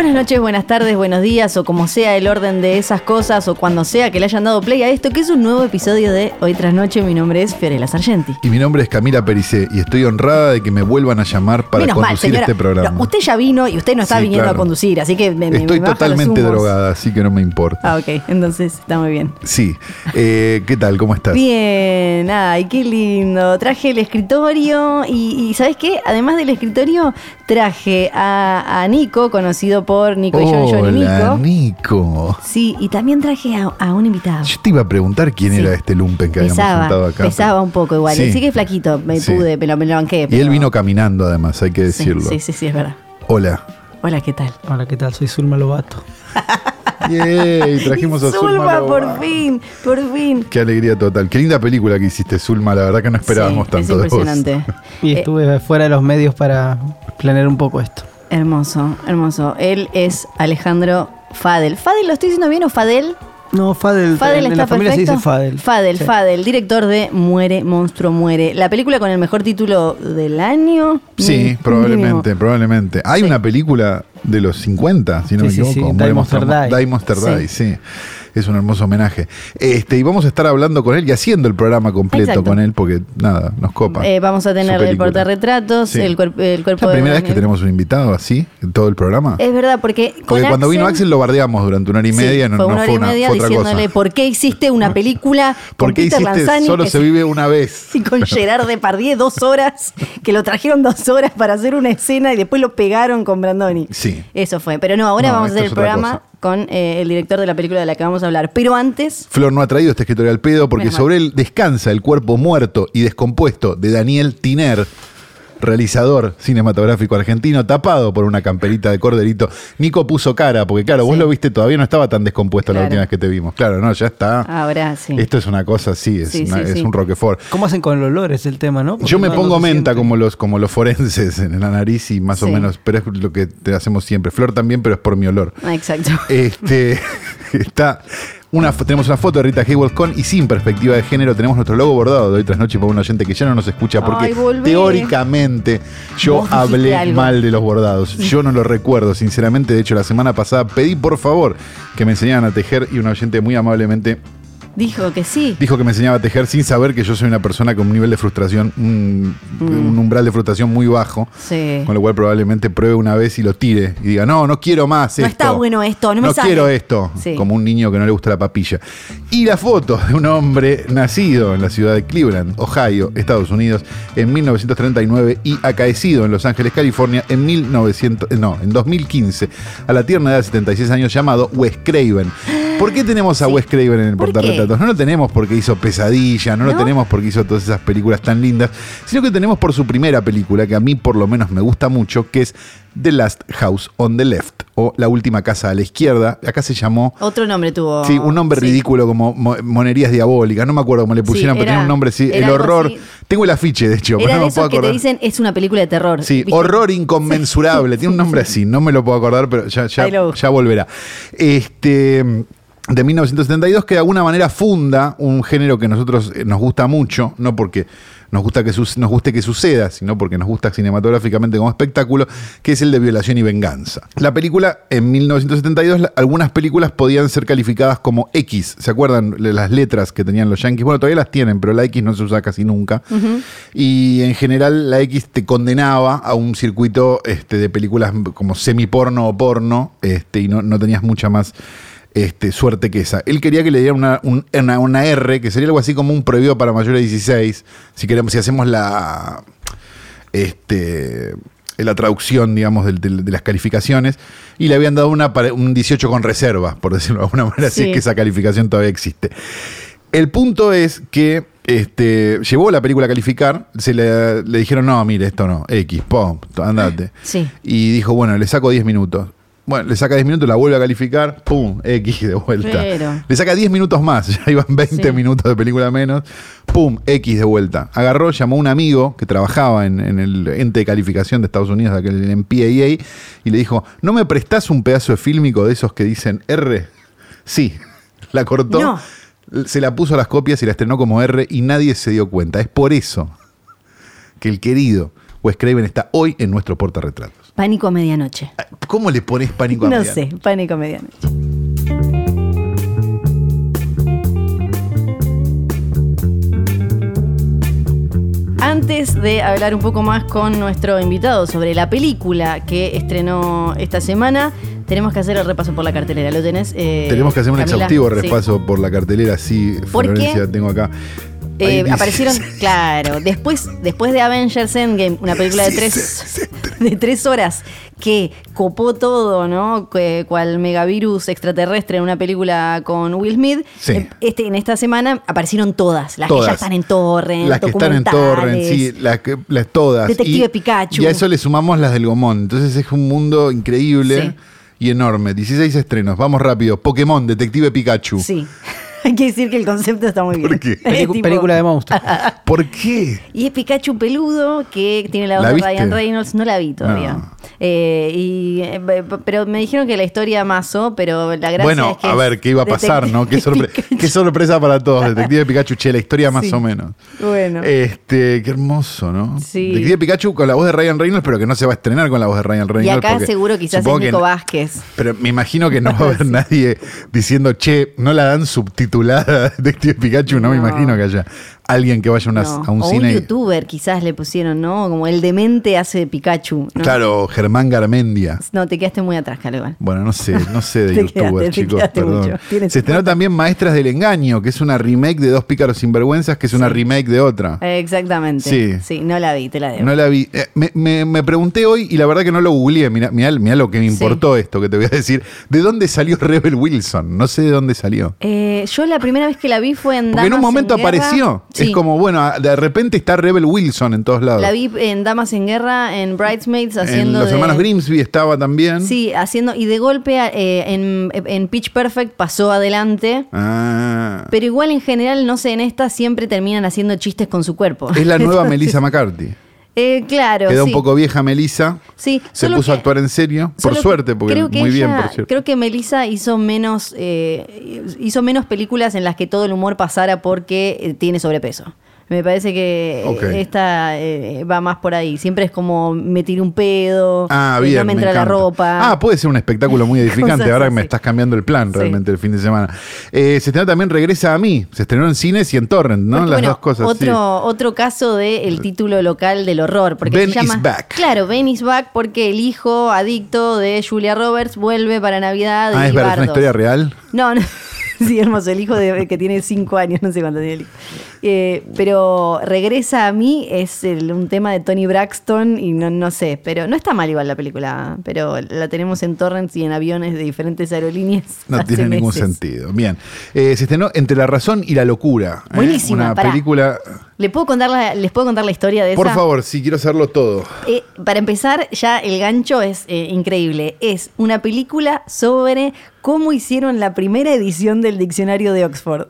Buenas noches, buenas tardes, buenos días, o como sea el orden de esas cosas, o cuando sea que le hayan dado play a esto, que es un nuevo episodio de Hoy tras Noche. Mi nombre es Fiorella Sargenti. Y mi nombre es Camila Pericé y estoy honrada de que me vuelvan a llamar para Menos mal, conducir señora. este programa. No, usted ya vino y usted no está Sí, viniendo claro. a conducir, así que me, Estoy me totalmente drogada, así que no me importa. Ah, ok, entonces está muy bien. Sí. Eh, ¿Qué tal? ¿Cómo estás? Bien, ay, qué lindo. Traje el escritorio y, y ¿sabes qué? Además del escritorio, traje a, a Nico, conocido por Nico y John John y Nico. Nico. Sí, y también traje a, a un invitado. Yo te iba a preguntar quién Sí. era este lumpen que habíamos Pesaba, sentado acá. pesaba un poco igual. Sí. Sí que es flaquito, me Sí. pude, me lo, me lo banqué. Y él vino caminando, además, hay que decirlo. Sí, sí, sí, es verdad. Hola. Hola, ¿qué tal? Hola, ¿qué tal? Soy Zulma Lobato. Yay, trajimos a Zulma. Zulma, por fin, por fin. Qué alegría total. Qué linda película que hiciste, Zulma. La verdad que no esperábamos Sí, tanto es de vos. impresionante. Y Eh, estuve fuera de los medios para planear un poco esto. Hermoso, hermoso. Él es Alejandro Fadel. ¿Fadel lo estoy diciendo bien o Fadel? No, Fadel. Fadel en está la familia perfecto. se dice Fadel. Fadel, Sí. Fadel, director de Muere, Monstruo, Muere. La película con el mejor título del año. Sí, Mínimo. probablemente, probablemente. Hay Sí. una película de los 50, si no Sí, me equivoco. sí, Muere Die Monster Die. Die Monster Sí. Sí. Es un hermoso homenaje. Este, y vamos a estar hablando con él y haciendo el programa completo Exacto. con él, porque nada, nos copa. Eh, vamos a tener el portarretratos, Sí. el, cuerp- el cuerpo ¿Es la de primera vez que tenemos un invitado así, en todo el programa? Es verdad, porque. con porque cuando vino Axel lo bardeamos durante una hora y Sí, media, no, fue no una hora fue, y una, media fue otra diciéndole cosa. por qué hiciste una película con ¿Por qué Peter hiciste Lanzani solo que se vive una vez? y con Gerard Depardieu dos horas, que lo trajeron dos horas para hacer una escena y después lo pegaron con Brandoni. Sí. Eso fue. Pero no, ahora No, vamos a hacer el programa cosa. Con eh, el director de la película de la que vamos a hablar. Pero antes, Flor no ha traído este escritorio al pedo porque sobre él descansa el cuerpo muerto y descompuesto de Daniel Tiner, realizador cinematográfico argentino, tapado por una camperita de corderito. Nico puso cara, porque claro, vos lo viste, todavía no estaba tan descompuesto la Claro. última vez que te vimos. Claro, no, ya está. ahora sí. Esto es una cosa es, Sí, una- sí, es sí. un Roquefort. ¿Cómo hacen con el olor? Es el tema, ¿no? Porque Yo me no- pongo menta como los, como los forenses en la nariz y más o menos, pero es lo que te hacemos siempre. Flor también, pero es por mi olor. Ah, Exacto. Este está una, tenemos una foto de Rita Hayworth con y sin perspectiva de género. Tenemos nuestro logo bordado de hoy tras noche por un oyente que ya no nos escucha porque Ay, teóricamente yo hablé algo. mal de los bordados. Yo no lo recuerdo, sinceramente. De hecho, la semana pasada pedí por favor que me enseñaran a tejer y un oyente muy amablemente Dijo que sí. dijo que me enseñaba a tejer sin saber que yo soy una persona con un nivel de frustración, un, un umbral de frustración muy bajo. Mm. Sí. Con lo cual probablemente pruebe una vez y lo tire y diga, no, no quiero más No esto. está bueno esto, no me sale". quiero esto. Sí. Como un niño que no le gusta la papilla. Y la foto de un hombre nacido en la ciudad de Cleveland, Ohio, Estados Unidos, en 1939 y acaecido en Los Ángeles, California, en 1900, eh, no, en 2015, a la tierna edad de 76 años, llamado Wes Craven. ¿Por qué tenemos a Sí. Wes Craven en el portarretratos? No lo tenemos porque hizo Pesadilla, no, lo tenemos porque hizo todas esas películas tan lindas, sino que tenemos por su primera película, que a mí por lo menos me gusta mucho, que es The Last House on the Left, o La Última Casa a la Izquierda. Acá se llamó... Otro nombre tuvo. Sí, un nombre Sí. ridículo como mo- Monerías Diabólicas, no me acuerdo cómo le pusieron, pero era- tenía un nombre así, el horror. así. Tengo el afiche, de hecho, pero Era no de me puedo esos que te acordar. dicen es una película de terror. Sí, ¿Viste? horror inconmensurable. Tiene un nombre así, no me lo puedo acordar, pero ya, ya volverá. Este. De 1972, que de alguna manera funda un género que a nosotros eh, nos gusta mucho, no porque nos, gusta que nos guste que suceda, sino porque nos gusta cinematográficamente como espectáculo, que es el de violación y venganza. La película, en 1972, la- algunas películas podían ser calificadas como X. ¿Se acuerdan de las letras que tenían los yankees? Bueno, todavía las tienen, pero la X no se usa casi nunca. Y en general la X te condenaba a un circuito este, de películas como semiporno o porno, este, y no, no tenías mucha más este, suerte que esa. Él quería que le dieran una, un- una- una R, que sería algo así como un prohibido para mayores de 16, si queremos, si hacemos la este la traducción, digamos, de, las calificaciones, y le habían dado una, para- un 18 con reserva, por decirlo de alguna manera, si Sí. es que esa calificación todavía existe. El punto es que este, llevó la película a calificar, se le, le dijeron, no, mire, esto no, X, pum, andate. Sí. Y dijo, bueno, le saco 10 minutos. Bueno, le saca 10 minutos, la vuelve a calificar, pum, X de vuelta. Pero. Le saca 10 minutos más, ya iban 20 Sí. minutos de película menos, pum, X de vuelta. Agarró, llamó a un amigo que trabajaba en, en el ente de calificación de Estados Unidos, aquel en PAA, y le dijo, ¿no me prestás un pedazo de fílmico de esos que dicen R? Sí, la cortó, No. se la puso a las copias y la estrenó como R y nadie se dio cuenta. Es por eso que el querido Wes Craven está hoy en nuestro portarretratos. Pánico a medianoche. ¿Cómo le pones pánico a No medianoche? sé, pánico a medianoche. Antes de hablar un poco más con nuestro invitado sobre la película que estrenó esta semana, tenemos que hacer el repaso por la cartelera. ¿Lo tenés? eh, Tenemos que hacer un Camila? exhaustivo Sí. repaso por la cartelera, sí, ¿Por Florencia, qué? tengo acá. Eh, aparecieron, claro, después, después de Avengers Endgame, una película de tres, de tres horas que copó todo, ¿no? Que, cual megavirus extraterrestre en una película con Will Smith. Sí. Eh, Este, en esta semana aparecieron todas, las que ya están en torrent, Las que están en Torrent, sí, las, que- las todas. Detective y, Pikachu. Y a eso le sumamos las del Gomón. Entonces es un mundo increíble Sí. y enorme. 16 estrenos, vamos rápido. Pokémon, Detective Pikachu. Sí. Hay que decir que el concepto está muy bien. ¿Por qué? Es Pelicu- tipo- película de monstruos. ¿Por qué? Y es Pikachu peludo que tiene la voz ¿La de? Ryan Reynolds. No la vi todavía. No. Eh, y, eh, pero me dijeron que la historia masó, pero la gracia Bueno, es que a ver, ¿qué iba a pasar, no? Qué, sorpre- qué sorpresa para todos. Detective Pikachu, che, la historia más Sí. o menos. Bueno. Este, qué hermoso, ¿no? Sí. Detective Pikachu con la voz de Ryan Reynolds, pero que no se va a estrenar con la voz de Ryan Reynolds. y acá seguro quizás es Nico Vázquez. Pero me imagino que no va a haber nadie diciendo, che, no la dan subtitulada Detective Pikachu. No, me No. imagino que haya alguien que vaya a, una- No. a un o cine. un youtuber quizás le pusieron, ¿no? Como el demente hace Pikachu. ¿no? Claro, Germán Garmendia. No, te quedaste muy atrás, Calván. Bueno, no sé, no sé de te chicos, perdón. Se estrenó también Maestras del Engaño, que es una remake de Dos Pícaros Sinvergüenzas, que es una remake de otra. Exactamente. Sí. Sí, no la vi, te la debo. No la vi. Eh, me, me- me pregunté hoy y la verdad que no lo googleé. Mirá, mirá- mirá lo que me Sí. importó esto que te voy a decir. ¿De dónde salió Rebel Wilson? No sé de dónde salió. Eh, yo la primera vez que la vi fue en Porque en un momento apareció. Sí. Es como, bueno, de repente está Rebel Wilson en todos lados. La vi en Damas en Guerra, en Bridesmaids, en haciendo. Los de- hermanos Grimsby estaba también. Sí, haciendo. Y de golpe eh, en, en Pitch Perfect pasó adelante. Ah. Pero igual en general, no sé, en esta siempre terminan haciendo chistes con su cuerpo. Es la nueva Melissa McCarthy. Eh, claro. Quedó sí. un poco vieja Melissa. Sí, Se solo puso a actuar en serio. Por suerte, porque creo que muy bien, por cierto. Creo que Melissa hizo menos, eh, hizo menos películas en las que todo el humor pasara porque eh, tiene sobrepeso. Me parece que eh, esta eh, va más por ahí. Siempre es como me tiré un pedo, Ah, eh, bien. no me entra la ropa. Ah, puede ser un espectáculo muy edificante. Ahora que me estás cambiando el plan Sí. realmente el fin de semana. Eh, se estrenó también Regresa a mí. Se estrenó en cines y en Torrent, ¿no? Porque, Las bueno, dos cosas. sí. Otro, otro caso del título local del horror. Porque Ben se llama, is back. Claro, Ben is back porque el hijo adicto de Julia Roberts vuelve para Navidad. Ah, y es verdad, es una historia real. No, no. Sí, hermoso. El hijo de, que tiene cinco años, no sé cuánto tiene el hijo. Eh, pero regresa a mí, es el- un tema de Tony Braxton y no, no sé, pero no está mal igual la película, pero la tenemos en torrents y en aviones de diferentes aerolíneas. No tiene ningún sentido. Bien. Eh, se estrenó Entre la razón y la locura. ¿eh? Buenísima, Una pará. película. ¿Le puedo contar la- ¿Les puedo contar la historia de Por esa? favor, sí, quiero saberlo todo. Eh, para empezar, ya el gancho es eh, increíble. Es una película sobre cómo hicieron la primera edición del diccionario de Oxford.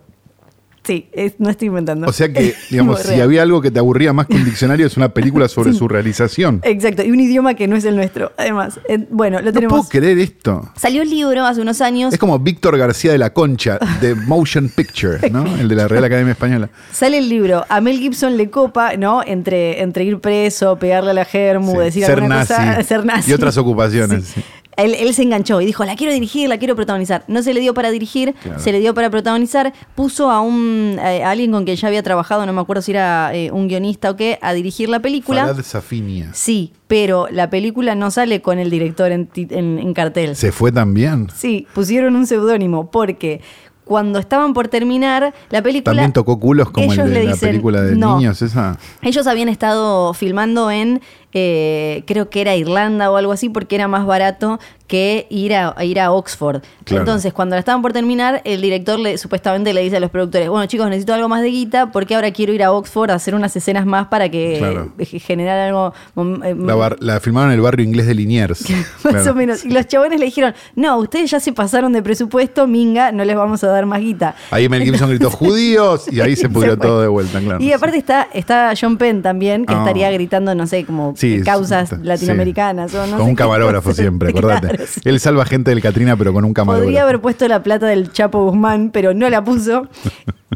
Sí, es- no estoy inventando. O sea que, digamos, si había algo que te aburría más que un diccionario, es una película sobre Sí. su realización. Exacto, y un idioma que no es el nuestro, además. Eh, bueno, lo No tenemos. puedo creer esto. Salió el libro hace unos años. Es como Víctor García de la Concha, de Motion Picture, ¿no? El de la Real Academia Española. Sale el libro. A Mel Gibson le copa, ¿no? Entre, entre ir preso, pegarle a la germu, Sí, decir ser alguna nazi cosa, ser nazi. y otras ocupaciones, sí. Él, él se enganchó y dijo, la quiero dirigir, la quiero protagonizar. No se le dio para dirigir, Claro. se le dio para protagonizar. Puso a un a alguien con quien ya había trabajado, no me acuerdo si era eh, un guionista o qué, a dirigir la película. Farad Safinia. Sí, pero la película no sale con el director en, ti- en- en cartel. Se fue también. Sí, pusieron un seudónimo porque cuando estaban por terminar la película. También tocó culos como el de le la dicen, película de "No". niños esa. Ellos habían estado filmando en eh, creo que era Irlanda o algo así, porque era más barato que ir a, ir a Oxford. Claro. Entonces, cuando la estaban por terminar, el director le, supuestamente le dice a los productores, bueno chicos, necesito algo más de guita, porque ahora quiero ir a Oxford a hacer unas escenas más para que Claro. eh, generar algo... mm, eh, La, bar- la filmaron en el barrio inglés de Liniers. Más Claro. o menos. Y los chabones le dijeron, no, ustedes ya se pasaron de presupuesto, minga, no les vamos a dar más guita. Ahí Mel Gibson gritó judíos y ahí se pudrió todo de vuelta, claro. Y aparte está, está John Penn también, que Ah. estaría gritando, no sé, como Sí, causas sí. latinoamericanas. O no con un camarógrafo siempre, acordate. Claro, sí. Él salva gente del Katrina, pero con un camarógrafo. Podría haber puesto la plata del Chapo Guzmán, pero no la puso.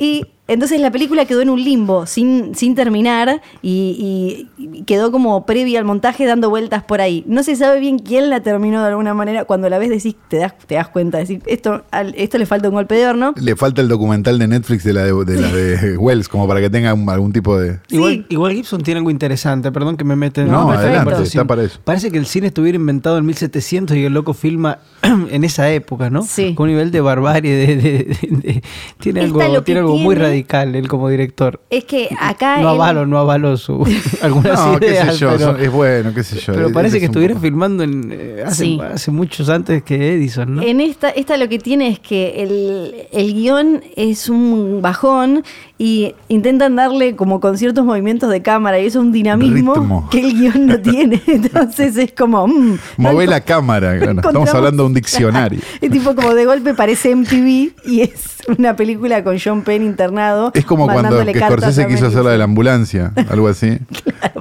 Y entonces la película quedó en un limbo, sin, sin terminar, y, quedó como previa al montaje dando vueltas por ahí. No se sabe bien quién la terminó de alguna manera. Cuando la ves decís, te das, te das cuenta, decís, esto, al- esto le falta un golpe de horno. Le falta el documental de Netflix de la de, de, la de Wells, como para que tenga un- algún tipo de. Igual, Sí. igual Gibson tiene algo interesante, perdón que me meten No, en la adelante, conversación. está para eso. Parece que el cine estuviera inventado en 1700 y el loco filma en esa época, ¿no? Sí. Con un nivel de barbarie, de, de- de- de- tiene algo, tiene algo muy tiene. Radical él como director. Es que acá. No él- avalo, no avalo su algunas No, qué ideas, sé yo, pero, es bueno, qué sé yo. pero parece es que un estuviera poco- filmando en, eh, hace, Sí. hace muchos antes que Edison, ¿no? En esta, esta lo que tiene es que el, el guion es un bajón y intentan darle como con ciertos movimientos de cámara y eso es un dinamismo Ritmo. que el guion no tiene. Entonces es como... mm, Mové no la cámara. claro. Estamos hablando de un diccionario. Es tipo como de golpe parece MTV y es una película con John Penn internado. Es como cuando que Scorsese quiso hacer la de la ambulancia, algo así.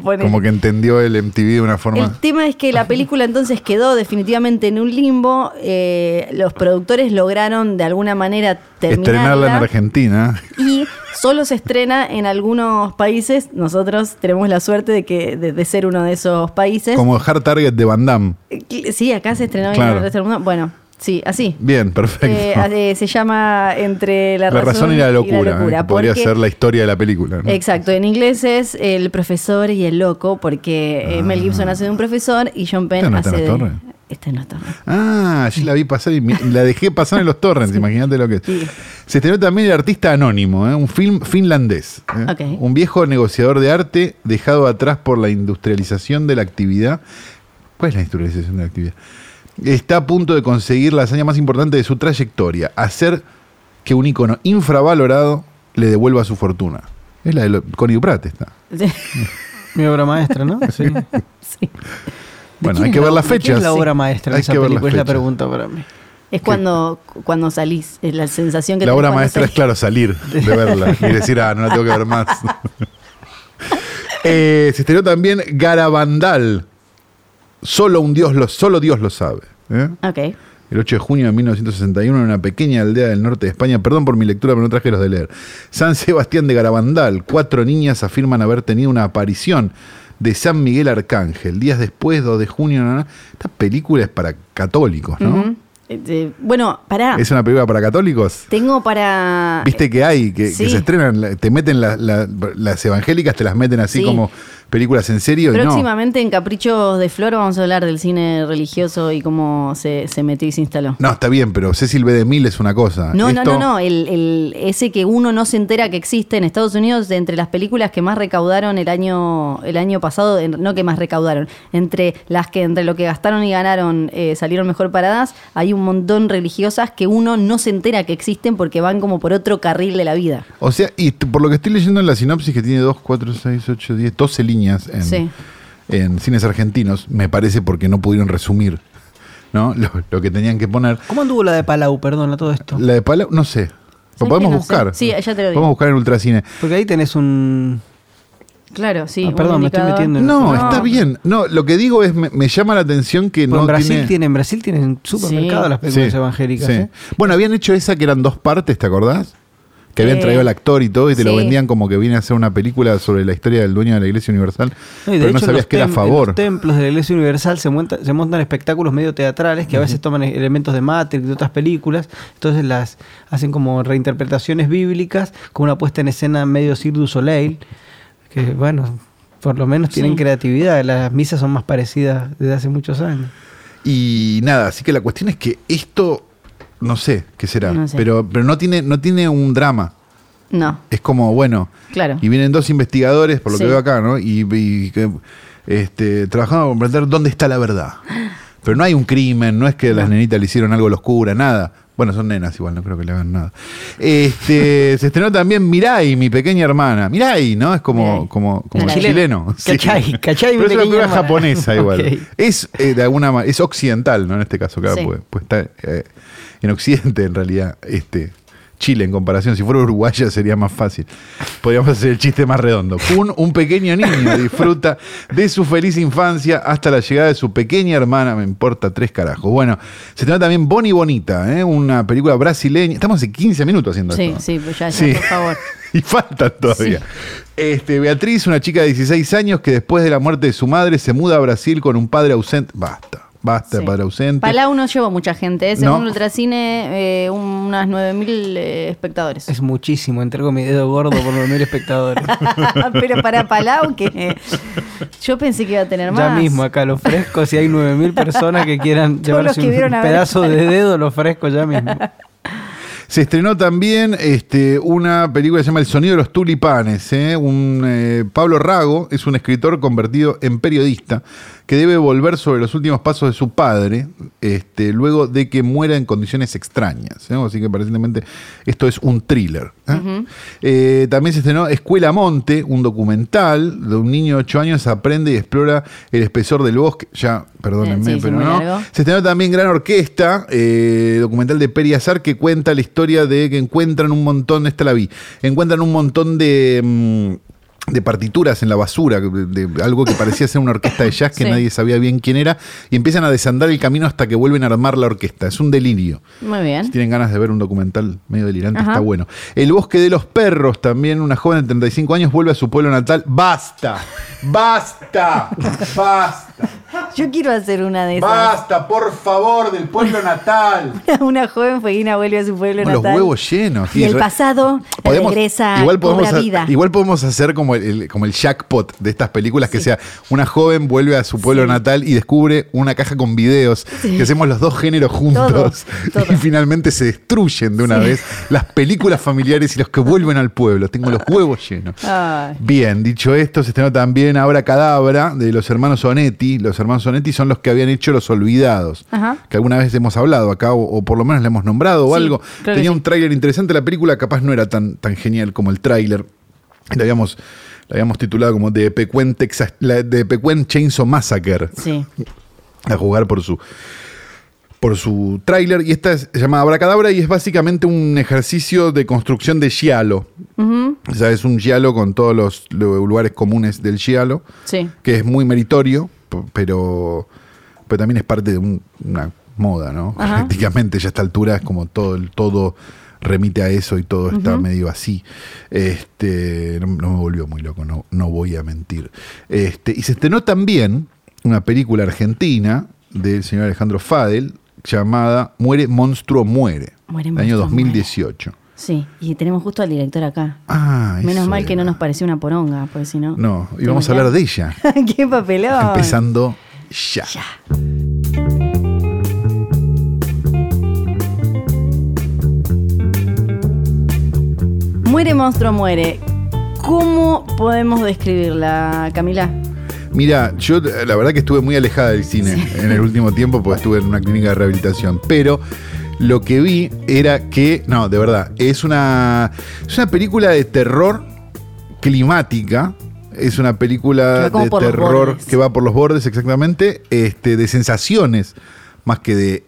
Claro. Como que entendió el MTV de una El forma. tema es que la película entonces quedó definitivamente en un limbo. eh, los productores lograron de alguna manera terminarla. Estrenarla en Argentina. y solo se estrena en algunos países. Nosotros tenemos la suerte de que de, de ser uno de esos países. Como Hard Target de Van Damme. Eh, Sí, acá se estrenó y en el resto del mundo. Bueno, sí, así. Bien, perfecto. Eh, eh, se llama Entre la, la razón y la locura. ¿eh? que podría porque- ser la historia de la película. ¿no? Exacto, en inglés es el profesor y el loco, porque eh, Mel Gibson hace de un profesor y John Penn ¿Esta no está hace de. Los torrents? Está en los torrents. Ah, yo la vi pasar y la dejé pasar en los torrents, imagínate lo que es. Sí. Se estrenó también El Artista Anónimo, ¿eh? un film finlandés. ¿eh? Ok. Un viejo negociador de arte dejado atrás por la industrialización de la actividad. ¿Cuál es la industrialización de la actividad? Está a punto de conseguir la hazaña más importante de su trayectoria, hacer que un icono infravalorado le devuelva su fortuna. Es la de Connie Duprat está. Mi obra maestra, ¿no? Sí. ¿De Sí. Bueno, hay es que la- ver las fechas. es la obra maestra de Hay esa que ver las película? Es la pregunta para mí. Es cuando, cuando salís, es la sensación que La obra maestra es, claro, salir de verla y decir, ah, no la tengo que ver más. Eh, se estrenó también Garabandal. Solo un Dios lo, solo Dios lo sabe. ¿eh? Ok. El 8 de junio de 1961 en una pequeña aldea del norte de España. Perdón por mi lectura, pero no traje los de leer. San Sebastián de Garabandal. Cuatro niñas afirman haber tenido una aparición de San Miguel Arcángel. Días después, 2 de junio. no, no. Esta película es para católicos, ¿no? Eh, bueno, pará. ¿Es una película para católicos? Tengo para. Viste que hay, que, se estrenan, te meten la- la- las evangélicas, te las meten así Sí. como películas en serio y no. Próximamente en Caprichos de Flor vamos a hablar del cine religioso y cómo se, se metió y se instaló. No, está bien, pero Cecil B. DeMille es una cosa. No, no, Esto- no, no. El, el- ese que uno no se entera que existe en Estados Unidos, de entre las películas que más recaudaron el año, el año pasado, no que más recaudaron, entre las que entre lo que gastaron y ganaron eh, salieron mejor paradas, hay un montón religiosas que uno no se entera que existen porque van como por otro carril de la vida. O sea, y por lo que estoy leyendo en la sinopsis, que tiene 2, 4, 6, 8, 10, 12 en, Sí. en cines argentinos, me parece porque no pudieron resumir ¿no? lo, lo que tenían que poner. ¿Cómo anduvo la de Palau, perdón, a todo esto? La de Palau, no sé. Lo ¿Sabes podemos no sé? buscar. Sí, ya te lo digo. Podemos buscar en Ultracine. Porque ahí tenés un... Claro, sí. Ah, perdón, me estoy metiendo en- No, No. está bien. No, lo que digo es, me, me llama la atención que Pues no en Brasil tiene... tienen, en Brasil tienen supermercado Sí. las películas Sí, evangélicas. sí. ¿eh? Bueno, habían hecho esa que eran dos partes, ¿te acordás? Que habían Eh, traído al actor y todo y te lo vendían como que viene a hacer una película sobre la historia del dueño de la Iglesia Universal. No, y de pero no hecho, sabías que era a tem- en favor. los templos de la Iglesia Universal se, monta- se montan espectáculos medio teatrales que a veces toman elementos de Matrix, de otras películas, entonces las hacen como reinterpretaciones bíblicas con una puesta en escena medio Cirque du Soleil, que bueno, por lo menos tienen Sí. creatividad, las misas son más parecidas desde hace muchos años. Y nada, así que la cuestión es que esto, no sé qué será, No sé. pero, pero no, tiene, no tiene un drama. No, Es como, bueno, claro. y vienen dos investigadores, por lo que veo acá, ¿no? Y, y este, trabajando para comprender dónde está la verdad. Pero no hay un crimen, no es que las nenitas le hicieron algo a la oscura, nada. Bueno, son nenas igual, no creo que le hagan nada. Este, se estrenó también Mirai, mi pequeña hermana. Mirai, ¿no? Es como, como, como chileno. Sí. Cachai, cachai, mi Pero es una película japonesa igual. Ok. Es eh, de alguna manera, es occidental, ¿no? En este caso, claro, Sí. pues, pues está eh, en Occidente en realidad, este. Chile en comparación, si fuera uruguaya sería más fácil. Podríamos hacer el chiste más redondo. Un, un pequeño niño disfruta de su feliz infancia hasta la llegada de su pequeña hermana, me importa tres carajos. Bueno, se trata también Bonnie Bonita, ¿eh? una película brasileña. Estamos hace 15 minutos haciendo Sí, esto. sí, pues ya, ya, Sí. por favor. y faltan todavía. Este, Beatriz, una chica de 16 años que después de la muerte de su madre se muda a Brasil con un padre ausente. Basta, basta, Sí. padre ausente. Palau no llevó mucha gente, ¿eh? según No. Ultracine, eh, unas 9.000 eh, espectadores. Es muchísimo, entrego mi dedo gordo por 9.000 espectadores. Pero para Palau, que yo pensé que iba a tener más. Ya mismo acá lo ofrezco, si hay 9.000 personas que quieran llevarse que un ver pedazo de dedo, lo ofrezco ya mismo. Se estrenó también este, una película que se llama El sonido de los tulipanes. ¿eh? Un, eh, Pablo Rago es un escritor convertido en periodista que debe volver sobre los últimos pasos de su padre este, luego de que muera en condiciones extrañas. ¿eh? Así que aparentemente esto es un thriller. ¿eh? Eh, también se estrenó Escuela Monte, un documental de un niño de 8 años aprende y explora el espesor del bosque. Ya, perdónenme, sí, pero no. largo. Se estrenó también Gran Orquesta, documental de Peri Azar, que cuenta la historia de que encuentran un montón, esta la vi, encuentran un montón de, mm, de partituras en la basura, de, de algo que parecía ser una orquesta de jazz que Sí. nadie sabía bien quién era, y empiezan a desandar el camino hasta que vuelven a armar la orquesta. Es un delirio. Muy Si bien. tienen ganas de ver un documental medio delirante, Ajá. está bueno. El bosque de los perros, también una joven de 35 años vuelve a su pueblo natal. ¡Basta! ¡Basta! ¡Basta! Yo quiero hacer una de esas. ¡Basta, por favor, del pueblo natal! Una joven fueguina vuelve a su pueblo Con los natal. huevos llenos. Y el re- pasado regresa, igual podemos, vida. igual podemos hacer como el, el- como el jackpot de estas películas, que sea una joven vuelve a su pueblo Sí. natal y descubre una caja con videos, Sí. que hacemos los dos géneros juntos todo. y finalmente se destruyen de una Sí. vez las películas familiares y los que vuelven al pueblo. Tengo los huevos llenos. Ay. Bien, dicho esto, se estrenó también Ahora Cadabra de los hermanos Sonetti. Los hermanos Sonetti son los que habían hecho Los Olvidados, Ajá. que alguna vez hemos hablado acá, o, o por lo menos le hemos nombrado o Sí, algo. Tenía un tráiler interesante, la película capaz no era tan, tan genial como el tráiler. La habíamos, la habíamos titulado como The Pequen, Texas, la The Pequen Chainsaw Massacre Sí. a jugar por su por su tráiler y esta es- se llama Abracadabra y es básicamente un ejercicio de construcción de giallo. O sea, es un giallo con todos los, los lugares comunes del giallo, Sí. que es muy meritorio, pero, pero también es parte de un- una moda, ¿no? Ajá. Prácticamente ya a esta altura es como todo, el- todo remite a eso y todo está medio así. Este, no, no me volvió muy loco, no, no voy a mentir. Este, y se estrenó también una película argentina del señor Alejandro Fadel llamada Muere, Monstruo, Muere, Muere, del año Monstruo, 2018. Sí. Y tenemos justo al director acá. Ah, Menos mal que no nos pareció una poronga, porque si no. No, y ¿Te vamos a hablar de ella. ¡Qué papelón! Empezando ya. Ya. Muere monstruo, muere. ¿Cómo podemos describirla, Camila? Mira, yo eh, la verdad que estuve muy alejada del cine en el último tiempo porque estuve en una clínica de rehabilitación, pero lo que vi era que, no, de verdad, es una, es una película de terror climática. Es una película de terror que va por los bordes exactamente, este, de sensaciones más que de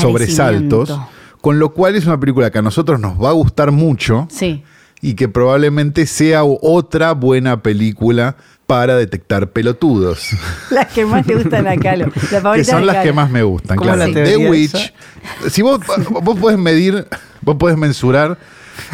sobresaltos. Con lo cual es una película que a nosotros nos va a gustar mucho Sí. y que probablemente sea otra buena película para detectar pelotudos. Las que más te gustan a Calo. La que son las que más me gustan, ¿Cómo claro. la The Witch. esa? Si vos, vos podés medir, vos podés mensurar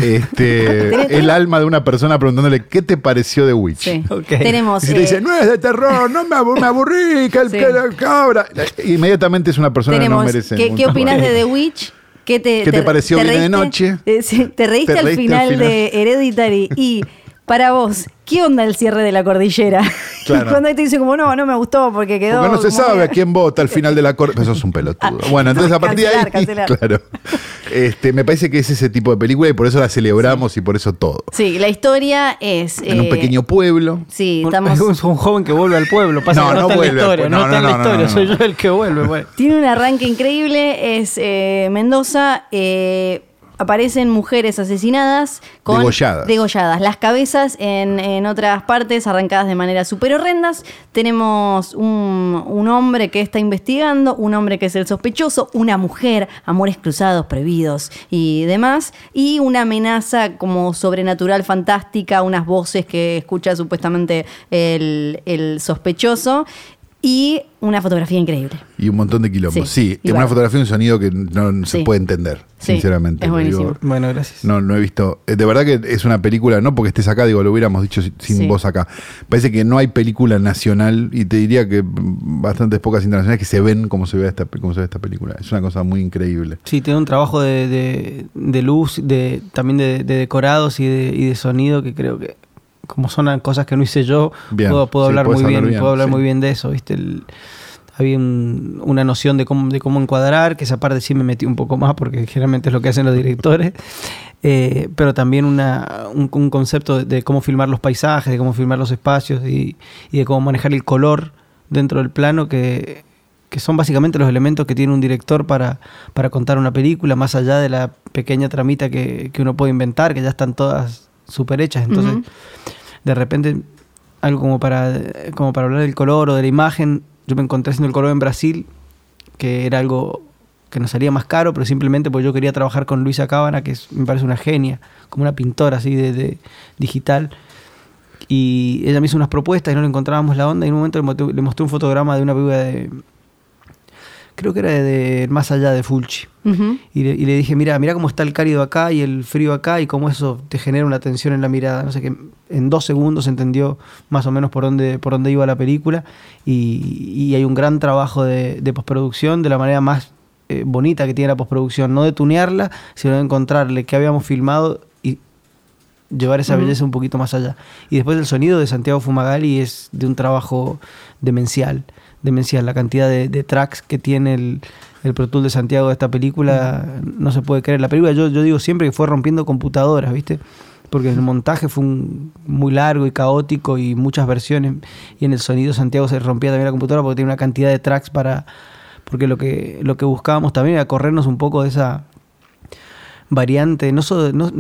este, el alma de una persona preguntándole qué te pareció The Witch. Sí. Ok. Tenemos. Y si te eh, dice, no es de terror, no me, abu- me aburrí, que el, Sí. que la cabra. Inmediatamente es una persona que no merece. ¿qué, ¿Qué opinas de The Witch? ¿Qué te, ¿Qué te pareció Viene de? Noche? Eh, sí, ¿Te reíste ¿Te al reíste final, al final? de Hereditary y para vos, ¿qué onda el cierre de la cordillera? Claro. Y cuando ahí te dice como, no, no me gustó porque quedó... Porque no se sabe que- a quién vota al final de la corte. Eso es un pelotudo. bueno, entonces a partir de ahí. Cancelar. Claro. Este, me parece que es ese tipo de película y por eso la celebramos y por eso todo. Sí, la historia es... En un eh, pequeño pueblo. Sí, Un- estamos... Es un joven que vuelve al pueblo. Pasa No, que no, no está vuelve en la historia. No, No, está en no, la no, historia. no, Soy no. yo el que vuelve. bueno. Tiene un arranque increíble, es eh, Mendoza, eh, aparecen mujeres asesinadas con Degolladas. degolladas. Las cabezas en, en otras partes arrancadas de manera súper horrendas. Tenemos un, un hombre que está investigando, un hombre que es el sospechoso, una mujer, amores cruzados, prohibidos y demás, y una amenaza como sobrenatural, fantástica, unas voces que escucha supuestamente el, el sospechoso. Y una fotografía increíble. Y un montón de quilombos. Sí, una fotografía y un sonido que no, no se Sí. puede entender, Sí, sinceramente. es digo. buenísimo. Bueno, gracias. No, no he visto. eh, De verdad que es una película, no porque estés acá, digo, lo hubiéramos dicho si- sin Sí. vos acá. Parece que no hay película nacional, y te diría que bastantes pocas internacionales que se ven como se ve esta, como se ve esta película. Es una cosa muy increíble. Sí, tiene un trabajo de, de- de luz, de, también de, de decorados y de, y de sonido que creo que, como son cosas que no hice yo, Bien, puedo, puedo sí, hablar muy bien, puedo hablar sí. muy bien de eso, ¿viste? El- había un- una noción de cómo, de cómo encuadrar, que esa parte sí me metí un poco más porque generalmente es lo que hacen los directores, eh, pero también una, un, un concepto de, de cómo filmar los paisajes, de cómo filmar los espacios y, y de cómo manejar el color dentro del plano que, que son básicamente los elementos que tiene un director para, para contar una película, más allá de la pequeña tramita que, que uno puede inventar, que ya están todas súper hechas. Entonces, de repente, algo como para, como para hablar del color o de la imagen, yo me encontré haciendo el color en Brasil, que era algo que nos salía más caro, pero simplemente porque yo quería trabajar con Luisa Cábana, que es- me parece una genia, como una pintora así de, de digital. Y ella me hizo unas propuestas y no le encontrábamos la onda. Y en un momento le mostré, le mostré un fotograma de una película de. Creo que era de, de Más allá de Fulci. Ujú. Y le, y le dije, mira, mira cómo está el cálido acá y el frío acá y cómo eso te genera una tensión en la mirada. No sé qué. En dos segundos entendió más o menos por dónde, por dónde iba la película. Y, y hay un gran trabajo de, de postproducción de la manera más eh, bonita que tiene la postproducción. No de tunearla, sino de encontrarle qué habíamos filmado y llevar esa Ujú. belleza un poquito más allá. Y después el sonido de Santiago Fumagalli es de un trabajo demencial. Demencial. La cantidad de, tracks que tiene el, el Pro Tool de Santiago de esta película no se puede creer. La película, yo, yo digo siempre que fue rompiendo computadoras, ¿viste? Porque el montaje fue un- muy largo y caótico y muchas versiones. Y en el sonido Santiago se rompía también la computadora porque tiene una cantidad de tracks para. Porque lo que, lo que buscábamos también era corrernos un poco de esa variante, no solo, no,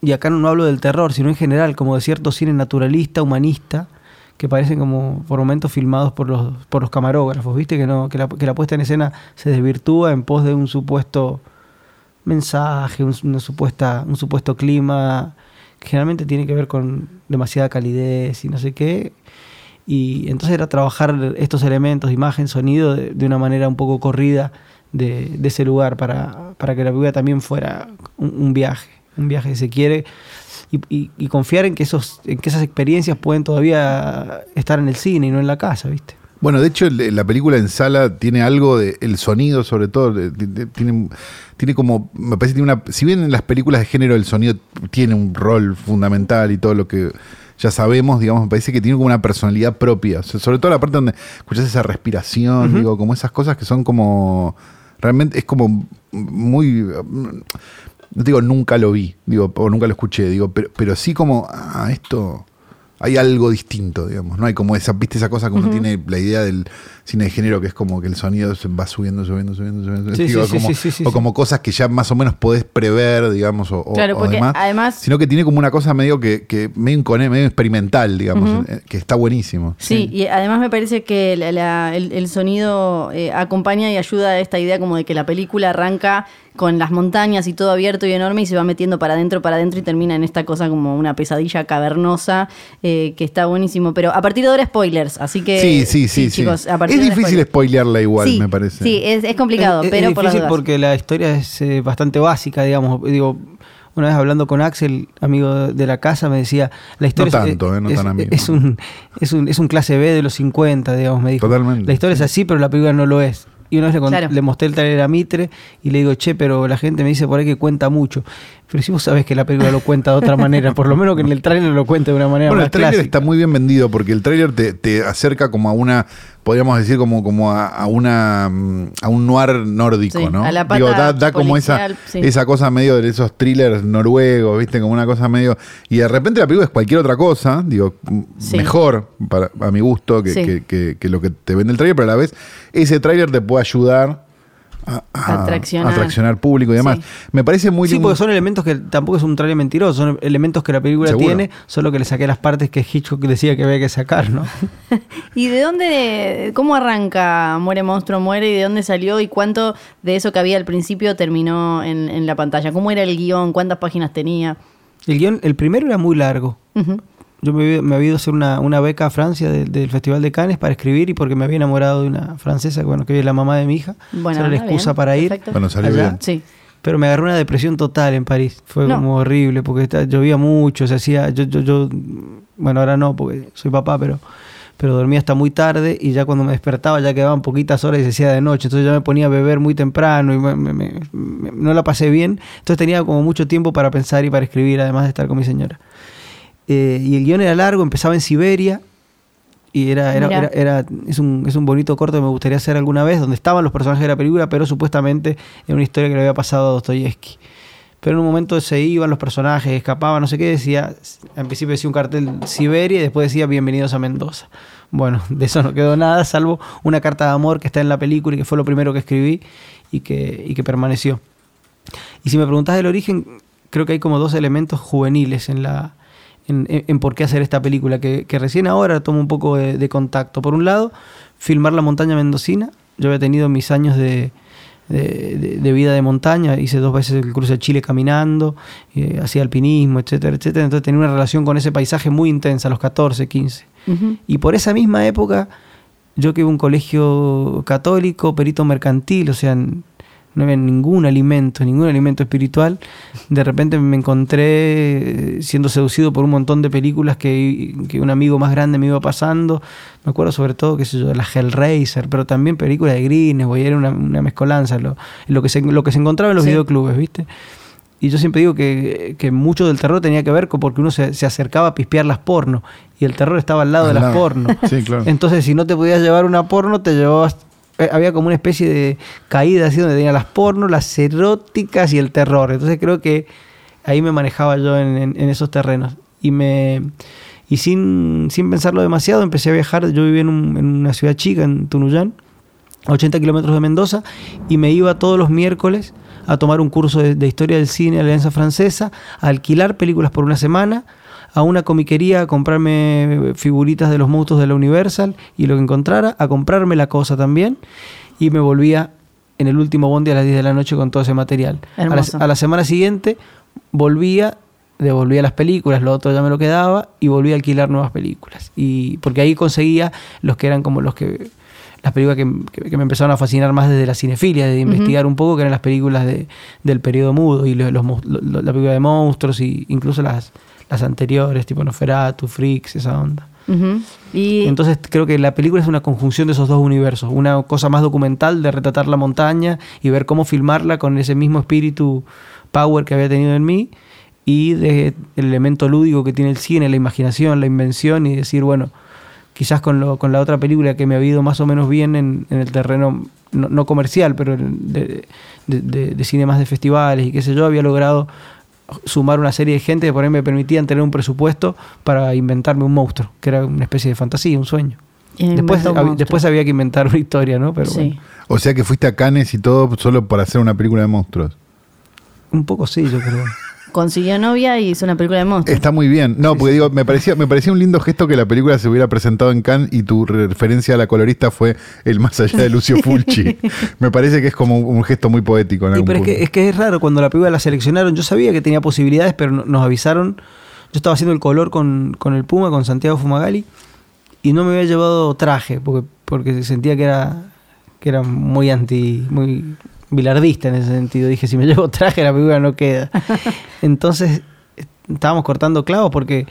y acá no hablo del terror, sino en general, como de cierto cine naturalista, humanista, que parecen como por momentos filmados por los, por los camarógrafos, ¿viste? Que, no, que, la, que la puesta en escena se desvirtúa en pos de un supuesto mensaje, un, una supuesta, un supuesto clima, que generalmente tiene que ver con demasiada calidez y no sé qué. Y entonces era trabajar estos elementos, imagen, sonido, de, de una manera un poco corrida de, de ese lugar para, para que la película también fuera un, un viaje, un viaje que se quiere y, y- y confiar en que, esos, en que esas experiencias pueden todavía estar en el cine y no en la casa, ¿viste? Bueno, de hecho, la película en sala tiene algo de el sonido, sobre todo, de- de- de- tiene, tiene como, me parece que tiene una, si bien en las películas de género el sonido tiene un rol fundamental y todo lo que ya sabemos, digamos, me parece que tiene como una personalidad propia, O sea, sobre todo la parte donde escuchas esa respiración, digo, como esas cosas que son como, realmente es como muy, no te digo nunca lo vi, digo, o nunca lo escuché, digo, pero, pero sí como, ah, esto, hay algo distinto, digamos, no hay como esa, viste esa cosa que uno tiene la idea del cine de género que es como que el sonido se va subiendo, subiendo, subiendo, subiendo, Sí, digo, sí, sí, como- sí, sí, sí, o como cosas que ya más o menos podés prever, digamos, o, Claro, o porque demás, además- sino que tiene como una cosa medio que, que medio, experimental, digamos, que está buenísimo. Sí, y además me parece que la- la- el, el sonido eh, acompaña y ayuda a esta idea como de que la película arranca con las montañas y todo abierto y enorme y se va metiendo para adentro, para adentro y termina en esta cosa como una pesadilla cavernosa eh, que está buenísimo. Pero a partir de ahora spoilers, así que Sí, sí, sí, sí. chicos, a partir es difícil spoilers. spoilearla igual, Sí, me parece. Sí, es, es complicado, Es- pero difícil porque la historia es eh, bastante básica, digamos. Digo, una vez hablando con Axel, amigo de la casa, me decía, la historia No es- tanto, eh, no es, tan amigo. es un, es, un, es un clase B de los 50, digamos, me dijo. Totalmente, La historia sí. es así, pero la película no lo es. Y una vez le, Claro. le mostré el trailer a Mitre y le digo, che, pero la gente me dice por ahí que cuenta mucho. Pero si vos sabés que la película lo cuenta de otra manera, por lo menos que en el trailer lo cuente de una manera Bueno, más el tráiler está muy bien vendido porque el tráiler te, te acerca como a una, podríamos decir como, como a, a una mm, a un noir nórdico, Sí, ¿no? a la pata Digo, da, da como esa, sí. esa cosa medio de esos thrillers noruegos, ¿viste? Como una cosa medio. Y de repente la película es cualquier otra cosa, digo, Sí. mejor para, a mi gusto que, Sí. que- que- que lo que te vende el tráiler, pero a la vez ese tráiler te puede ayudar a, a- Atraccionar. a atraccionar público y demás. Sí. Me parece muy Sí, porque son elementos que tampoco es un trailer mentiroso, son elementos que la película Seguro. tiene, solo que le saqué las partes que Hitchcock decía que había que sacar, ¿no? ¿Y de dónde, cómo arranca Muere Monstruo Muere y de dónde salió y cuánto de eso que había al principio terminó en, en la pantalla? ¿Cómo era el guion? ¿Cuántas páginas tenía? El guion, el primero era muy largo. Ujú. Yo me, había- me había ido a hacer una, una beca a Francia del, del Festival de Cannes para escribir y porque me había enamorado de una francesa, bueno, que es la mamá de mi hija. Bueno, era la está excusa bien, para ir. perfecto. Bueno, salió allá. bien. Sí. Pero me agarró una depresión total en París. Fue No. como horrible porque está- llovía mucho, se hacía. Yo, yo, yo, bueno, ahora no porque soy papá, pero, pero dormía hasta muy tarde y ya cuando me despertaba ya quedaban poquitas horas y se hacía de noche. Entonces ya me ponía a beber muy temprano y me- me- me- me- no la pasé bien. Entonces tenía como mucho tiempo para pensar y para escribir, además de estar con mi señora. Eh, y el guion era largo, empezaba en Siberia. Y era, era, era, era- es, un, es un bonito corto que me gustaría hacer alguna vez, donde estaban los personajes de la película, pero supuestamente era una historia que le había pasado a Dostoyevsky. Pero en un momento se iban los personajes, escapaban, no sé qué, decía, en principio decía un cartel Siberia y después decía bienvenidos a Mendoza. Bueno, de eso no quedó nada, salvo una carta de amor que está en la película y que fue lo primero que escribí y que, y que permaneció. Y si me preguntás del origen, creo que hay como dos elementos juveniles en la en, en- en por qué hacer esta película, que, que recién ahora tomo un poco de, de contacto. Por un lado, filmar la montaña mendocina. Yo había tenido mis años de, de- de- de vida de montaña, hice dos veces el cruce de Chile caminando, eh, hacía alpinismo, etcétera, etcétera. Entonces tenía una relación con ese paisaje muy intensa a los 14, 15. Ujú. Y por esa misma época, yo que iba a un colegio católico, perito mercantil, o sea, no había ningún alimento, ningún alimento espiritual, de repente me encontré eh, siendo seducido por un montón de películas que, que un amigo más grande me iba pasando. Me acuerdo sobre todo, qué sé yo, de la Hellraiser, pero también películas de Greenaway, era una, una mezcolanza, lo, lo, que se, lo que se encontraba en los Sí. videoclubes, ¿viste? Y yo siempre digo que, que mucho del terror tenía que ver con porque uno se, se acercaba a pispear las porno y el terror estaba al lado Al de las porno. Sí, claro. Entonces, si no te podías llevar una porno, te llevabas. Eh, Había como una especie de caída así donde tenía las porno, las eróticas y el terror. Entonces creo que ahí me manejaba yo en, esos terrenos. Y me. Y sin, sin pensarlo demasiado, empecé a viajar. Yo vivía en, un- una ciudad chica, en Tunuyán, a 80 kilómetros de Mendoza, y me iba todos los miércoles a tomar un curso de, historia del cine Alianza Francesa, a alquilar películas por una semana, a una comiquería a comprarme figuritas de los monstruos de la Universal y lo que encontrara, a comprarme la cosa también, y me volvía en el último bondi a las 10 de la noche con todo ese material. A la, Hermoso. a la semana siguiente volvía, devolvía las películas, lo otro ya me lo quedaba y volvía a alquilar nuevas películas. Y porque ahí conseguía los que eran como los que las películas que, que- que me empezaron a fascinar más desde la cinefilia, de investigar un poco, que eran las películas de, del periodo mudo y los, la película de monstruos y incluso las, las anteriores, tipo Noferatu, Freaks, esa onda. Y Entonces creo que la película es una conjunción de esos dos universos, una cosa más documental de retratar la montaña y ver cómo filmarla con ese mismo espíritu power que había tenido en mí y de el elemento lúdico que tiene el cine, la imaginación, la invención y decir, bueno, quizás con, lo, con la otra película que me había ido más o menos bien en, en el terreno no, no comercial, pero de, de- de- de cine más de festivales y qué sé yo, había logrado sumar una serie de gente que por ahí me permitían tener un presupuesto para inventarme un monstruo, que era una especie de fantasía, un sueño. Y Después, un hab- después había que inventar una historia, ¿no? Pero sí. bueno, O sea que fuiste a Cannes y todo solo para hacer una película de monstruos. un poco sí, yo creo. Consiguió novia y hizo una película de monstruos. Está muy bien. No, porque digo, me parecía, me parecía un lindo gesto que la película se hubiera presentado en Cannes y tu referencia a la colorista fue el más allá de Lucio Fulci. me parece que es como un gesto muy poético. En Sí, algún pero es que, es que es raro, cuando la película la seleccionaron, yo sabía que tenía posibilidades, pero no- nos avisaron. Yo estaba haciendo el color con, con el Puma, con Santiago Fumagalli, y no me había llevado traje, porque, porque sentía que era, que era muy anti, muy bilardista en ese sentido. Dije, si me llevo traje, la película no queda. Entonces, estábamos cortando clavos porque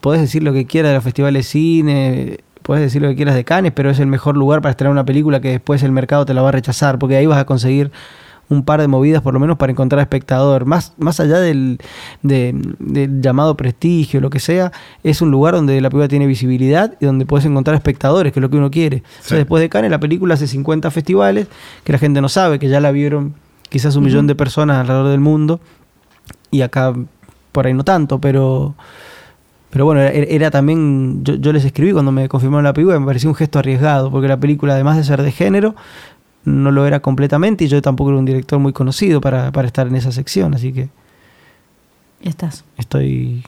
podés decir lo que quieras de los festivales de cine, puedes decir lo que quieras de Cannes, pero es el mejor lugar para estrenar una película que después el mercado te la va a rechazar, porque ahí vas a conseguir un par de movidas por lo menos para encontrar espectador. Más, más allá del, de- del llamado prestigio, lo que sea, es un lugar donde la película tiene visibilidad y donde puedes encontrar espectadores, que es lo que uno quiere. O sea, Sí. después de Cannes, la película hace 50 festivales, que la gente no sabe, que ya la vieron quizás un millón de personas alrededor del mundo, y acá por ahí no tanto, pero... Pero bueno, era, era también, yo, yo les escribí cuando me confirmaron la película, me pareció un gesto arriesgado, porque la película, además de ser de género, no lo era completamente y yo tampoco era un director muy conocido para, para estar en esa sección, así que estás. estoy...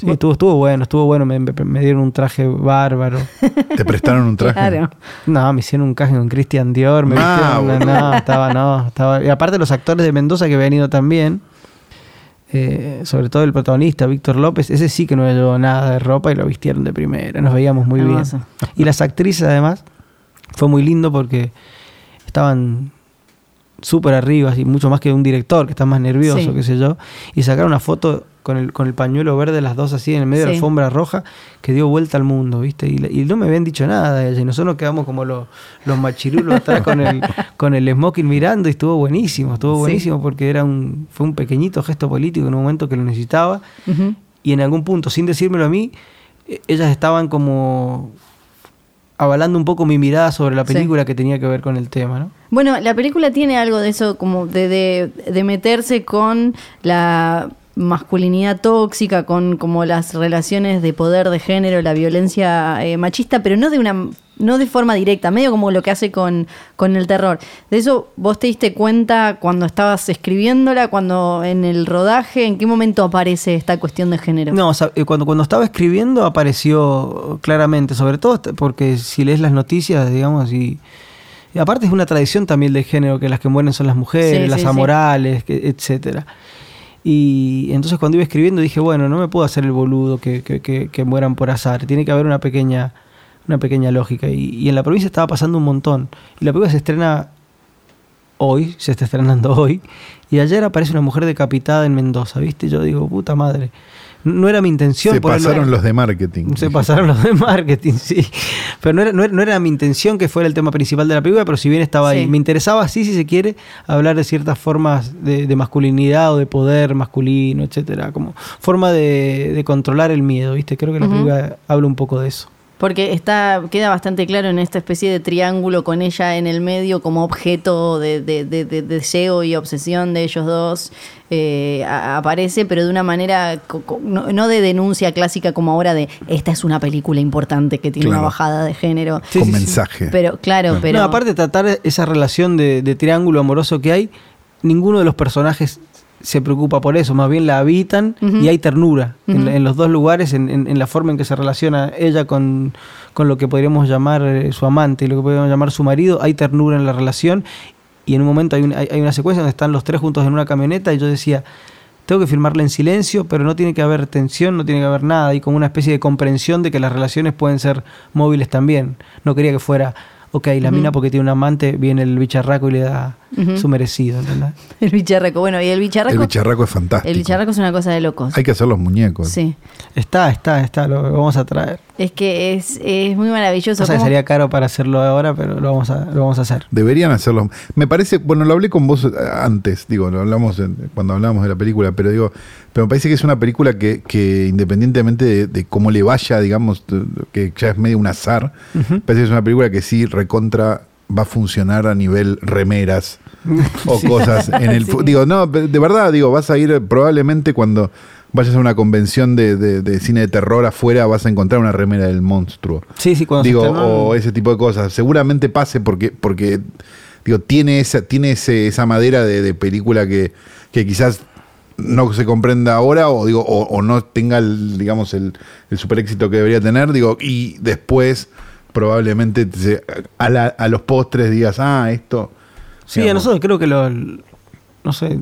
Sí, estuvo, estuvo bueno, estuvo bueno, me, dieron un traje bárbaro. ¿Te prestaron un traje? Claro. No, me hicieron un caje con Christian Dior, me Ah, vistieron- boludo. no, estaba, no, estaba... Y aparte los actores de Mendoza que habían ido también, eh, sobre todo el protagonista, Víctor López, ese sí que no llevó nada de ropa y lo vistieron de primera, nos veíamos muy bien. Y las actrices además, fue muy lindo porque estaban súper arriba, y mucho más que un director que está más nervioso, Sí. qué sé yo, y sacaron una foto con el, con el pañuelo verde las dos así en el medio de la alfombra roja que dio vuelta al mundo, ¿viste? Y, no me habían dicho nada de ella, y nosotros nos quedamos como los, los machirulos atrás con el, con el smoking mirando y estuvo buenísimo, estuvo Sí. buenísimo porque era un, fue un pequeñito gesto político en un momento que lo necesitaba y en algún punto, sin decírmelo a mí, eh, ellas estaban como avalando un poco mi mirada sobre la Sí. película que tenía que ver con el tema, ¿no? Bueno, la película tiene algo de eso, como de, de, de meterse con la masculinidad tóxica, con como las relaciones de poder de género, la violencia eh, machista, pero no de una no de forma directa, medio como lo que hace con, con el terror. De eso vos te diste cuenta cuando estabas escribiéndola, cuando en el rodaje, ¿en qué momento aparece esta cuestión de género? No, o sea, eh, cuando, cuando estaba escribiendo apareció claramente, sobre todo porque si lees las noticias, digamos, y, y aparte es una tradición también del género, que las que mueren son las mujeres, Sí, las sí, sí. amorales, que- etcétera. Y entonces cuando iba escribiendo dije, bueno, no me puedo hacer el boludo que, que- que- que mueran por azar, tiene que haber una pequeña, una pequeña lógica. Y, y en la provincia estaba pasando un montón. Y la película se estrena hoy, se está estrenando hoy, y ayer aparece una mujer decapitada en Mendoza, ¿viste? Yo digo, puta madre. No era mi intención Se pasaron los de marketing. se pasaron los de marketing, sí. Pero no era, no, era, no era mi intención que fuera el tema principal de la película, pero si bien estaba ahí. Me interesaba, sí, si se quiere, hablar de ciertas formas de, de masculinidad o de poder masculino, etcétera. Como forma de, de controlar el miedo, ¿viste? Creo que la película habla un poco de eso. Porque está, queda bastante claro en esta especie de triángulo con ella en el medio como objeto de, de- de- de deseo y obsesión de ellos dos. eh, a- aparece, pero de una manera no, no de denuncia clásica como ahora de esta es una película importante que tiene Claro. una bajada de género. Sí, con sí, sí. mensaje. Pero claro, pero No, aparte de tratar esa relación de, de triángulo amoroso que hay, ninguno de los personajes se preocupa por eso, más bien la habitan y hay ternura en, los dos lugares, en, en- en la forma en que se relaciona ella con, con lo que podríamos llamar eh, su amante y lo que podríamos llamar su marido, hay ternura en la relación y en un momento hay, un- hay- hay una secuencia donde están los tres juntos en una camioneta y yo decía, tengo que filmarla en silencio, pero no tiene que haber tensión, no tiene que haber nada, y como una especie de comprensión de que las relaciones pueden ser móviles también. No quería que fuera, ok, la mina porque tiene un amante, viene el bicharraco y le da Ujú. su merecido, ¿entendés? el bicharraco. Bueno, y el bicharraco. el bicharraco es fantástico. el bicharraco es una cosa de locos. Hay que hacer los muñecos. Sí. Está, está, está, lo vamos a traer. Es que es, es muy maravilloso. O sea, cómo- sería caro para hacerlo ahora, pero lo vamos a, lo vamos a hacer. Deberían hacerlo. Me parece, bueno, lo hablé con vos eh, antes, digo, lo hablamos en- cuando hablamos de la película, pero digo, pero me parece que es una película que, que independientemente de, de cómo le vaya, digamos, que ya es medio un azar, me parece que es una película que sí recontra va a funcionar a nivel remeras o cosas en el Sí. digo no de verdad digo vas a ir probablemente cuando vayas a una convención de, de- de cine de terror afuera vas a encontrar una remera del monstruo. Sí, sí, cuando se digo o ese tipo de cosas. Seguramente pase porque porque digo tiene esa tiene ese, esa madera de, de película que, que quizás no se comprenda ahora o digo o, o no tenga el, digamos el, el super éxito que debería tener digo y después probablemente se- a, la- a los postres digas ah esto Sí, a nosotros creo que lo. No sé.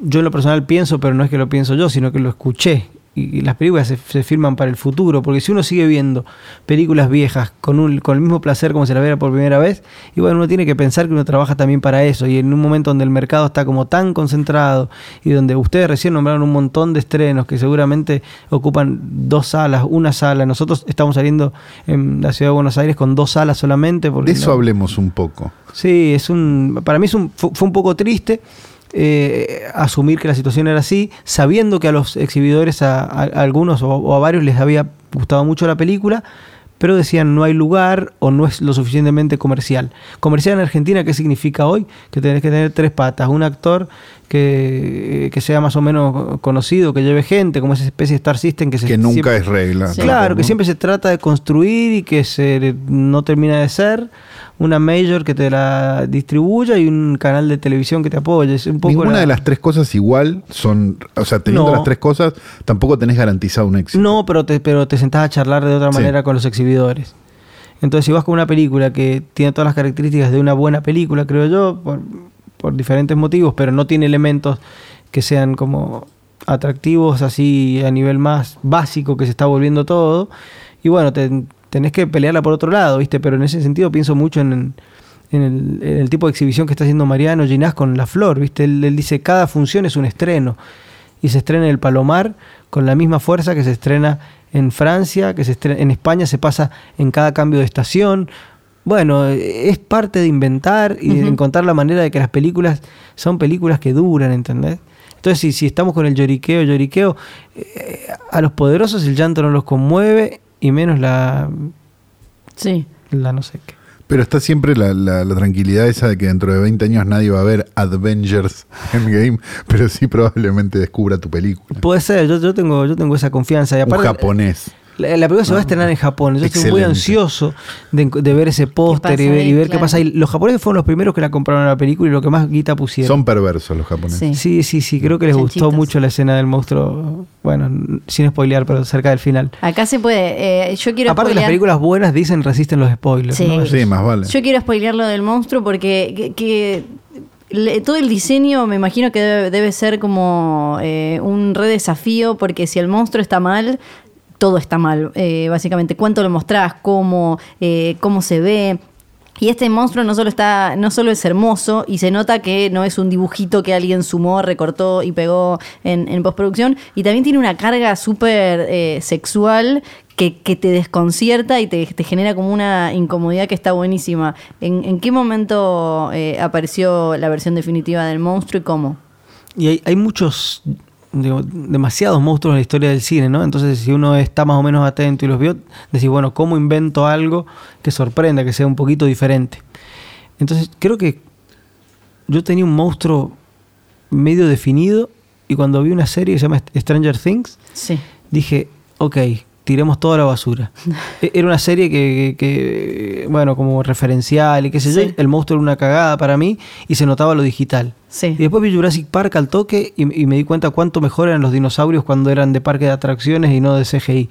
Yo en lo personal pienso, pero no es que lo pienso yo, sino que lo escuché y las películas se, se filman para el futuro, porque si uno sigue viendo películas viejas con, un, con el mismo placer como se la viera por primera vez, y bueno, uno tiene que pensar que uno trabaja también para eso, y en un momento donde el mercado está como tan concentrado, y donde ustedes recién nombraron un montón de estrenos que seguramente ocupan dos salas, una sala, nosotros estamos saliendo en la ciudad de Buenos Aires con dos salas solamente. Porque De eso no- hablemos un poco. Sí, es un, para mí es un, fu- fue un poco triste eh, asumir que la situación era así, sabiendo que a los exhibidores, a, a- a algunos o, o a varios les había gustado mucho la película, pero decían no hay lugar o no es lo suficientemente comercial. Comercial en Argentina, ¿qué significa hoy? Que tenés que tener tres patas, un actor que, que sea más o menos conocido, que lleve gente, como esa especie de Star System que se Que nunca siempre- es regla. Sí. Claro, que siempre se trata de construir y que se no termina de ser una major que te la distribuya y un canal de televisión que te apoye. Es un poco Ninguna la- de las tres cosas igual son, o sea, teniendo No. las tres cosas, tampoco tenés garantizado un éxito. No, pero te, pero te sentás a charlar de otra Sí. manera con los exhibidores. Entonces, si vas con una película que tiene todas las características de una buena película, creo yo, por, por diferentes motivos, pero no tiene elementos que sean como atractivos así a nivel más básico que se está volviendo todo. Y bueno, te- tenés que pelearla por otro lado, ¿viste? Pero en ese sentido pienso mucho en, en el, en el tipo de exhibición que está haciendo Mariano Ginás con La Flor, ¿viste? Él, él dice, cada función es un estreno. Y se estrena en el Palomar con la misma fuerza que se estrena en Francia, que se estrena en España, se pasa en cada cambio de estación. Bueno, eh, es parte de inventar y de encontrar la manera de que las películas son películas que duran, ¿entendés? Entonces, si, si estamos con el lloriqueo, lloriqueo, eh, a los poderosos el llanto no los conmueve y menos la, Sí. la no sé qué. Pero está siempre la, la- la tranquilidad esa de que dentro de 20 años nadie va a ver Avengers Endgame, pero sí probablemente descubra tu película. Puede ser, yo, yo tengo, yo tengo esa confianza. Y Un aparte, japonés. La, la película se va a estrenar en Japón. Yo estoy muy ansioso de, de ver ese póster y, ver- y qué pasa ahí. Los japoneses fueron los primeros que la compraron a la película y lo que más guita pusieron. Son perversos los japoneses. Sí. Sí, sí, sí, creo que les gustó mucho la escena del monstruo. Bueno, sin spoilear, pero cerca del final. Acá se puede. eh, yo quiero Aparte, las spoilear- películas buenas dicen resisten los spoilers. Sí. ¿no? Sí, más vale. Yo quiero spoilear lo del monstruo porque que, todo el diseño me imagino que debe, debe ser como eh, un re desafío porque si el monstruo está mal, todo está mal, eh, básicamente. ¿Cuánto lo mostrás? ¿Cómo, eh, cómo se ve? Y este monstruo no solo está, no solo es hermoso y se nota que no es un dibujito que alguien sumó, recortó y pegó en, postproducción, y también tiene una carga súper eh, sexual que, te desconcierta y te, genera como una incomodidad que está buenísima. ¿En, qué momento apareció la versión definitiva del monstruo y cómo? Y hay, hay muchos, digo, demasiados monstruos en la historia del cine, ¿no? Entonces, si uno está más o menos atento y los vio, decís, bueno, ¿cómo invento algo que sorprenda, que sea un poquito diferente? Entonces, creo que yo tenía un monstruo medio definido y cuando vi una serie que se llama Stranger Things, Sí. dije, ok, tiremos toda la basura. E- Era una serie que, que- que, bueno, como referencial y qué sé yo, Sí. el monstruo era una cagada para mí y se notaba lo digital. Sí. Y después vi Jurassic Park al toque y, y me di cuenta cuánto mejor eran los dinosaurios cuando eran de parque de atracciones y no de CGI.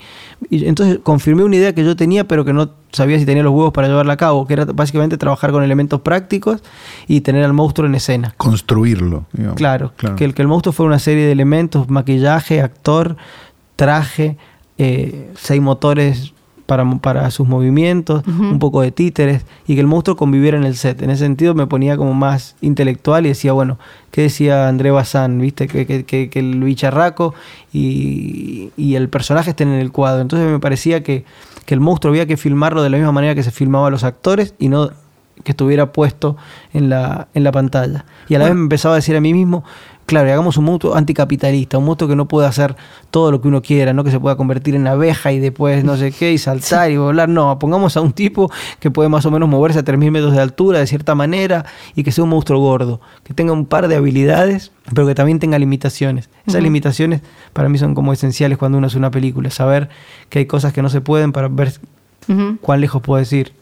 Y entonces confirmé una idea que yo tenía, pero que no sabía si tenía los huevos para llevarla a cabo, que era básicamente trabajar con elementos prácticos y tener al monstruo en escena. Construirlo. digamos. Claro, Que, el, que el monstruo fuera una serie de elementos, maquillaje, actor, traje, eh, seis motores para, para sus movimientos, un poco de títeres, y que el monstruo conviviera en el set. En ese sentido me ponía como más intelectual y decía, bueno, ¿qué decía André Bazán? ¿Viste? Que, que- que- que el bicharraco y, y el personaje estén en el cuadro. Entonces me parecía que, que el monstruo había que filmarlo de la misma manera que se filmaba a los actores y no que estuviera puesto en la, en la pantalla. Y a la vez me empezaba a decir a mí mismo, claro, y hagamos un monstruo anticapitalista, un monstruo que no pueda hacer todo lo que uno quiera, no que se pueda convertir en abeja y después no sé qué, y saltar y volar. No, pongamos a un tipo que puede más o menos moverse a 3.000 metros de altura de cierta manera y que sea un monstruo gordo, que tenga un par de habilidades, pero que también tenga limitaciones. Esas limitaciones para mí son como esenciales cuando uno hace una película, saber que hay cosas que no se pueden para ver cuán lejos puedes ir.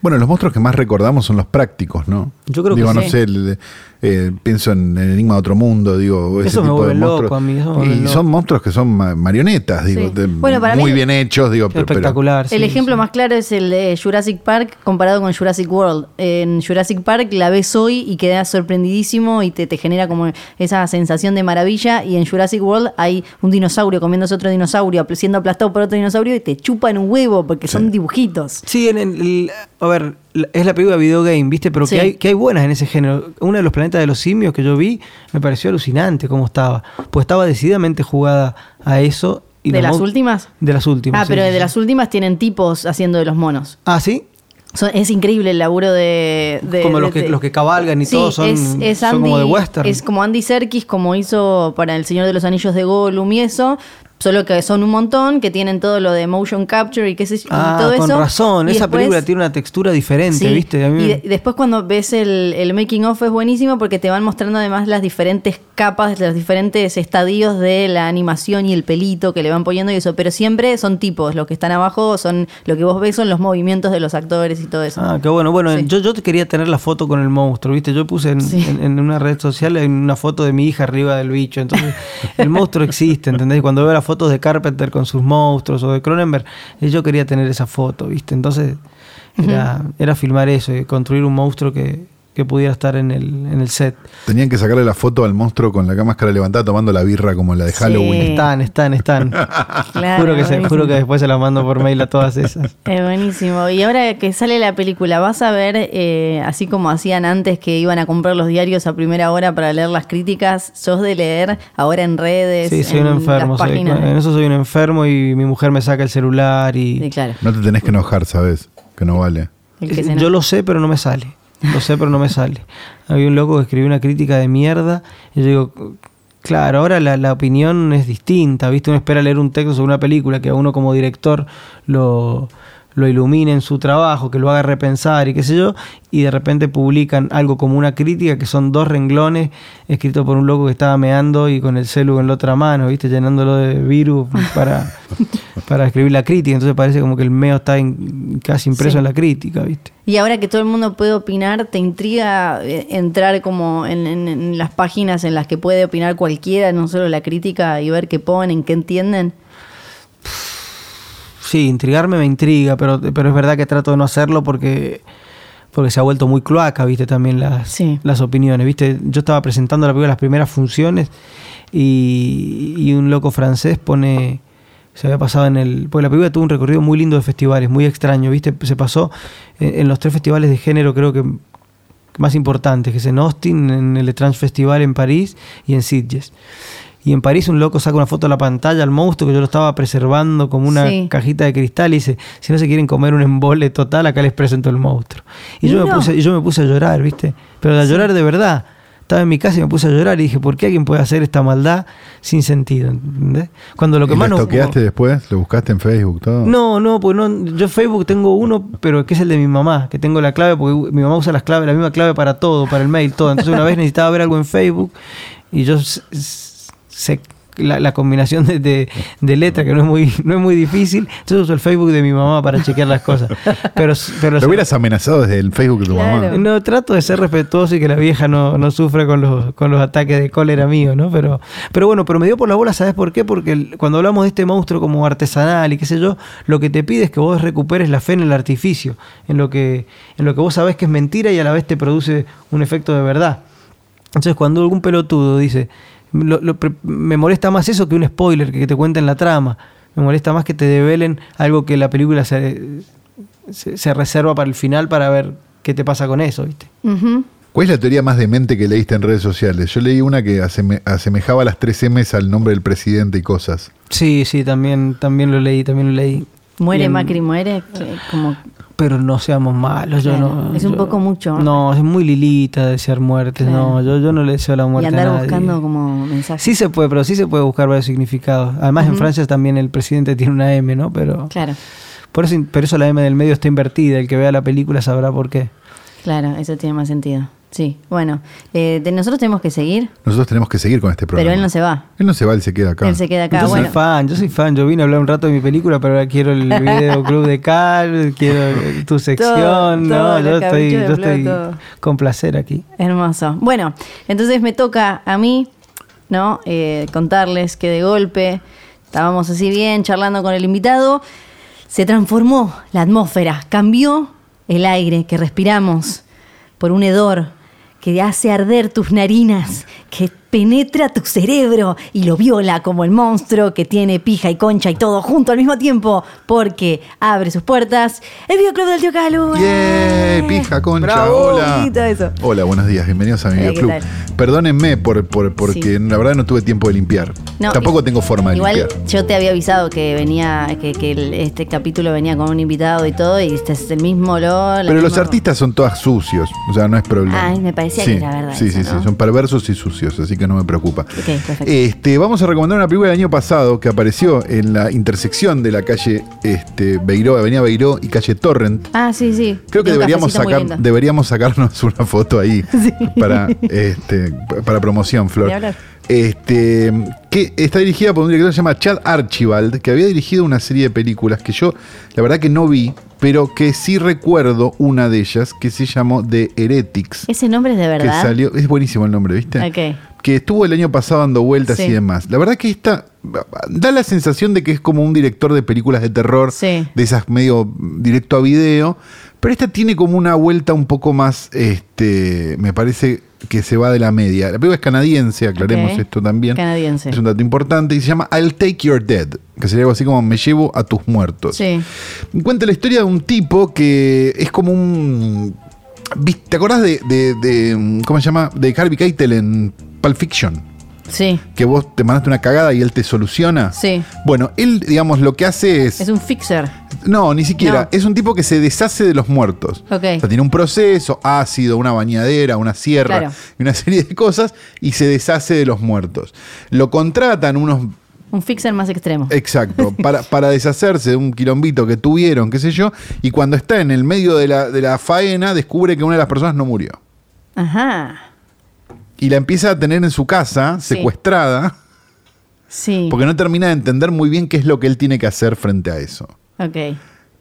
Bueno, los monstruos que más recordamos son los prácticos, ¿no? Yo creo que Digo, no sí. sé, el de- Eh, pienso en el Enigma de Otro Mundo, digo, ese Eso me tipo de vuelve loco monstruos. a mí, eso me vuelve y loco. son monstruos que son ma- marionetas, digo, Sí. de- Bueno, para muy mí- bien hechos, digo, pero- pero- Espectacular. El ejemplo sí. más claro es el de Jurassic Park comparado con Jurassic World. En Jurassic Park la ves hoy y quedas sorprendidísimo y te, te genera como esa sensación de maravilla. Y en Jurassic World hay un dinosaurio comiéndose otro dinosaurio, siendo aplastado por otro dinosaurio y te chupan un huevo porque son dibujitos. Sí, en el, a ver, es la película de video game, ¿viste? Pero Sí. que, hay, que hay buenas en ese género. Uno de los planetas de los simios que yo vi me pareció alucinante cómo estaba. Pues estaba decididamente jugada a eso. Y ¿De las últimas? De las últimas. Ah, sí, pero sí, de las últimas tienen tipos haciendo de los monos. Ah, sí. Son- es increíble el laburo de. de- como de- los que, de- los que cabalgan y todo son, es, es son como de Andy- western. Es como Andy Serkis, como hizo para El Señor de los Anillos de Gollum y eso. Solo que son un montón, que tienen todo lo de motion capture y qué sé yo. ah, todo con eso. razón. Y Esa después- película tiene una textura diferente, Sí, ¿viste? A mí y, de- después cuando ves el, el making of es buenísimo porque te van mostrando además las diferentes capas, los diferentes estadios de la animación y el pelito que le van poniendo y eso, pero siempre son tipos, los que están abajo son, lo que vos ves son los movimientos de los actores y todo eso. Ah, qué bueno. Bueno, Sí. yo, yo quería tener la foto con el monstruo, ¿viste? Yo puse en, Sí. en- en una red social una foto de mi hija arriba del bicho. Entonces, el monstruo existe, ¿entendés? Y cuando veo las fotos de Carpenter con sus monstruos o de Cronenberg, yo quería tener esa foto, ¿viste? Entonces, era, era filmar eso y construir un monstruo que, que pudiera estar en el, en el set. Tenían que sacarle la foto al monstruo con la máscara levantada tomando la birra como la de Sí. Halloween. Están, están, están. Claro, juro, que se- juro que después se las mando por mail a todas esas. Es buenísimo. Y ahora que sale la película, ¿vas a ver, eh, así como hacían antes que iban a comprar los diarios a primera hora para leer las críticas, sos de leer ahora en redes? Sí, soy en un enfermo. soy- en eso soy un enfermo y mi mujer me saca el celular y... Sí, claro. No te tenés que enojar, ¿sabes? Que no vale. Se Yo lo sé, pero no me sale. Lo sé, pero no me sale. Había un loco que escribió una crítica de mierda y yo digo, claro, ahora la, la opinión es distinta, ¿viste? Uno espera leer un texto sobre una película que a uno como director lo, lo ilumine en su trabajo, que lo haga repensar y qué sé yo, y de repente publican algo como una crítica que son dos renglones escritos por un loco que estaba meando y con el celu en la otra mano, ¿viste? Llenándolo de virus para, para escribir la crítica. Entonces parece como que el meo está casi impreso Sí. en la crítica, ¿viste? Y ahora que todo el mundo puede opinar, ¿te intriga eh, entrar como en, en- en las páginas en las que puede opinar cualquiera, no solo la crítica, y ver qué ponen, qué entienden? Sí, intrigarme me intriga, pero, pero es verdad que trato de no hacerlo porque, porque se ha vuelto muy cloaca, viste, también las, Sí. las opiniones, viste. Yo estaba presentando la película las primeras funciones y, y un loco francés pone, se había pasado en el, porque la película tuvo un recorrido muy lindo de festivales, muy extraño, viste, se pasó en, en los tres festivales de género, creo que más importantes, que es en Austin, en el Trans Festival en París y en Sitges. Y en París un loco saca una foto de la pantalla al monstruo que yo lo estaba preservando como una Sí. cajita de cristal y dice, si no se quieren comer un embole total, acá les presento el monstruo. Y yo, me No. puse, y yo me puse a llorar, ¿viste? Pero a llorar de verdad. Estaba en mi casa y me puse a llorar y dije, ¿por qué alguien puede hacer esta maldad sin sentido? ¿entendés? Cuando lo que ¿Y más lo nos- toqueaste después? ¿Lo buscaste en Facebook todo? no, no, pues no, yo Facebook tengo uno, pero que es el de mi mamá, que tengo la clave, porque mi mamá usa las claves, la misma clave para todo, para el mail, todo. Entonces una vez necesitaba ver algo en Facebook y yo la, la combinación de, de, de letra, que no es muy, no es muy difícil, entonces uso el Facebook de mi mamá para chequear las cosas. Pero, pero Lo hubieras amenazado desde el Facebook de tu Claro. mamá. no, trato de ser respetuoso y que la vieja no, no sufra con los, con los ataques de cólera mío, ¿no? Pero, pero bueno, pero me dio por la bola, ¿sabes por qué? Porque el- cuando hablamos de este monstruo como artesanal y qué sé yo, lo que te pide es que vos recuperes la fe en el artificio, en lo que, en lo que vos sabés que es mentira y a la vez te produce un efecto de verdad. Entonces, cuando algún pelotudo dice, lo- lo pre- me molesta más eso que un spoiler, que te cuenten la trama, me molesta más que te develen algo que la película se, se, se reserva para el final para ver qué te pasa con eso, ¿viste? ¿Cuál es la teoría más demente que leíste en redes sociales? Yo leí una que aseme- asemejaba las tres M's al nombre del presidente y cosas. Sí, sí, también, también lo leí, también lo leí. Muere. Macri, muere, como Pero no seamos malos, yo Claro, no. es un yo- poco mucho. No, es muy lilita desear muertes, Claro. no, yo, yo no le deseo la y muerte a andar nadie. buscando como mensajes. Sí se puede, pero sí se puede buscar varios significados. Además en Ujú. Francia también el presidente tiene una M, ¿no? Pero Claro, por eso, por eso la M del medio está invertida, el que vea la película sabrá por qué. claro, eso tiene más sentido. Sí, bueno, eh, de- nosotros tenemos que seguir, Nosotros tenemos que seguir con este programa. pero él no se va. Él no se va, él se queda acá. Él se queda acá. yo bueno, soy fan, yo soy fan. Yo vine a hablar un rato de mi película, pero ahora quiero el video club de Cal, quiero eh, tu sección. todo, no, yo estoy, de yo Flor, estoy todo. con placer aquí. Hermoso. Bueno, entonces me toca a mí, ¿no? Eh, contarles que de golpe estábamos así bien charlando con el invitado. Se transformó la atmósfera, cambió el aire que respiramos por un hedor que hace arder tus narinas, que penetra tu cerebro y lo viola como el monstruo que tiene pija y concha y todo junto al mismo tiempo, porque abre sus puertas el videoclub del tío Calu. ¡Yay! Pija, concha, Bravo, hola. eso. Hola, buenos días, bienvenidos a mi Eh, ¿qué videoclub. Perdónenme por, por- porque Sí. la verdad no tuve tiempo de limpiar. No, Tampoco tengo forma de Igual limpiar. yo te había avisado que venía, que, que el- este capítulo venía con un invitado y todo, y este es el mismo olor. Pero los artistas son todas sucios, o sea, no es problema. Ay, me parecía Sí, que era verdad Sí, eso, sí, sí, son perversos y sucios, así que no me preocupa. Este, vamos a recomendar una película del año pasado que apareció en la intersección de la calle este, Beiró, Avenida Beiró y calle Torrent. Ah, sí, sí. Creo que deberíamos, sacar, deberíamos sacarnos una foto ahí Sí. para, este, para promoción, Flor. Este, que está dirigida por un director que se llama Chad Archibald, que había dirigido una serie de películas que yo, la verdad que no vi, pero que sí recuerdo una de ellas que se llamó The Heretics. Ese nombre es de Que verdad. salió, es buenísimo el nombre, ¿viste? Que estuvo el año pasado dando vueltas Sí. y demás. La verdad que esta da la sensación de que es como un director de películas de terror, Sí. de esas medio directo a video, pero esta tiene como una vuelta un poco más, este, me parece que se va de la media. La película es canadiense, aclaremos esto también. Canadiense. Es un dato importante y se llama I'll Take Your Dead, que sería algo así como Me llevo a tus muertos. Sí. Cuenta la historia de un tipo que es como un. ¿Te acordás de, de- de, ¿Cómo se llama? De Harvey Keitel en Pulp Fiction. Sí. Que vos te mandaste una cagada y él te soluciona. Sí. Bueno, él, digamos, lo que hace es. Es un fixer. No, ni siquiera. No. Es un tipo que se deshace de los muertos. O sea, tiene un proceso, ácido, una bañadera, una sierra Claro. y una serie de cosas y se deshace de los muertos. Lo contratan unos Un fixer más extremo. Exacto, para, para deshacerse de un quilombito que tuvieron, qué sé yo, y cuando está en el medio de la, de la faena, descubre que una de las personas no murió. Ajá. Y la empieza a tener en su casa, Sí. secuestrada, Sí. porque no termina de entender muy bien qué es lo que él tiene que hacer frente a eso. Ok.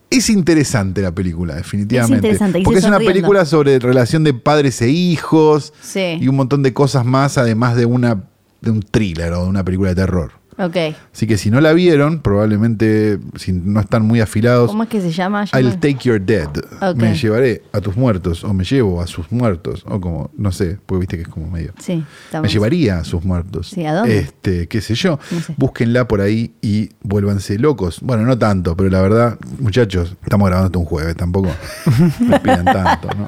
Es interesante la película, definitivamente. Es interesante, porque es una película sobre relación de padres e hijos Sí. y un montón de cosas más, además de una de un thriller o de una película de terror. Ok. Así que si no la vieron, probablemente si no están muy afilados, ¿Cómo es que se llama? I'll take your dead. Me llevaré a tus muertos. O me llevo a sus muertos. O como, no sé, porque viste que es como medio. Sí. Me llevaría a sus muertos. Sí, ¿a dónde? Este, qué sé yo. No sé. Búsquenla por ahí y vuélvanse locos. Bueno, no tanto, pero la verdad, muchachos, estamos grabando esto un jueves, tampoco me pidan tanto, ¿no?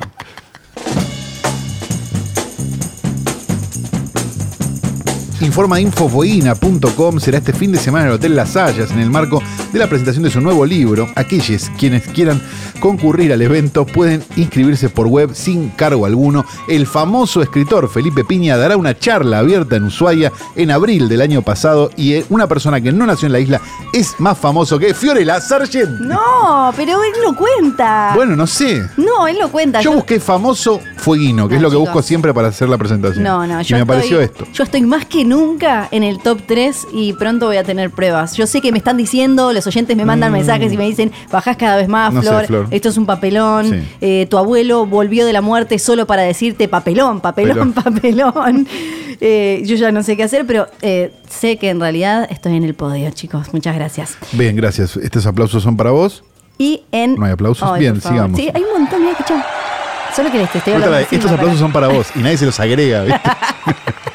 Informa infoboina.com será este fin de semana en el Hotel Las Hayas en el marco de la presentación de su nuevo libro. Aquellos quienes quieran concurrir al evento pueden inscribirse por web sin cargo alguno. El famoso escritor Felipe Piña dará una charla abierta en Ushuaia en abril del año pasado y eh, una persona que no nació en la isla es más famoso que Fiorella Sargent. No, pero él no cuenta. Bueno, no sé. No, él no cuenta. Yo busqué famoso fueguino, que No, es lo que chicos. busco siempre para hacer la presentación. No, no, y yo me estoy, apareció esto. Yo estoy más que nunca en el top 3 y pronto voy a tener pruebas. Yo sé que me están diciendo, los oyentes me mandan mensajes y me dicen, bajás cada vez más, Mm. Sé, Flor, esto es un papelón, Sí. eh, tu abuelo volvió de la muerte solo para decirte papelón, papelón, papelón. Eh, yo ya no sé qué hacer, pero eh, sé que en realidad estoy en el podio, chicos. Muchas gracias. Bien, gracias. Estos aplausos son para vos. Y en... No hay aplausos. Bien, sigamos. Sí, hay un montón, mira, escuchá. Solo que este, estoy hablando estos para- aplausos son para vos y nadie se los agrega. ¿viste?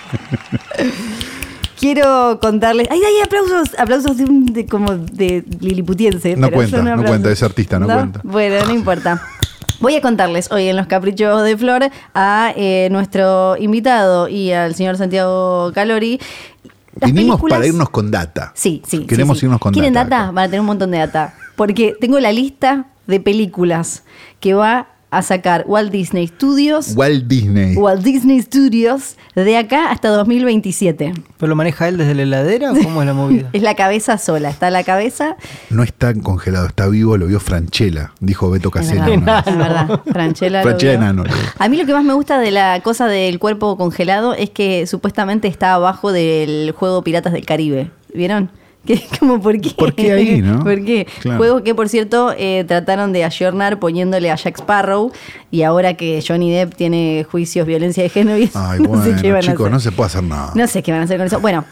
Quiero contarles. ¡Ay, hay aplausos! Aplausos de, un, de como de liliputiense. No pero cuenta, no cuenta, es artista, no cuenta. Bueno, no importa. Voy a contarles hoy en Los Caprichos de Flor a eh, nuestro invitado y al señor Santiago Calori. las Vinimos películas- para irnos con data. Sí, sí. Queremos sí. irnos con ¿Quieren data. data? acá. Van a tener un montón de data. Porque tengo la lista de películas que va a sacar Walt Disney Studios, Walt Disney. Walt Disney Studios, de acá hasta 2027. ¿Pero lo maneja él desde la heladera o cómo es la movida? Es la cabeza sola, está la cabeza. No está congelado, está vivo, lo vio Franchella, dijo Beto Es Casella. verdad, es verdad. Franchella lo Franchella enano. A mí lo que más me gusta de la cosa del cuerpo congelado es que supuestamente está abajo del juego Piratas del Caribe. ¿Vieron? Que como, ¿por qué? ¿Por qué ahí, no? ¿Por qué? Claro. Juego que, por cierto, eh, trataron de ayornar poniéndole a Jack Sparrow y ahora que Johnny Depp tiene juicios violencia de género y Ay, no bueno, sé qué van a chicos, hacer. no se puede hacer nada. No sé qué van a hacer con eso. Bueno,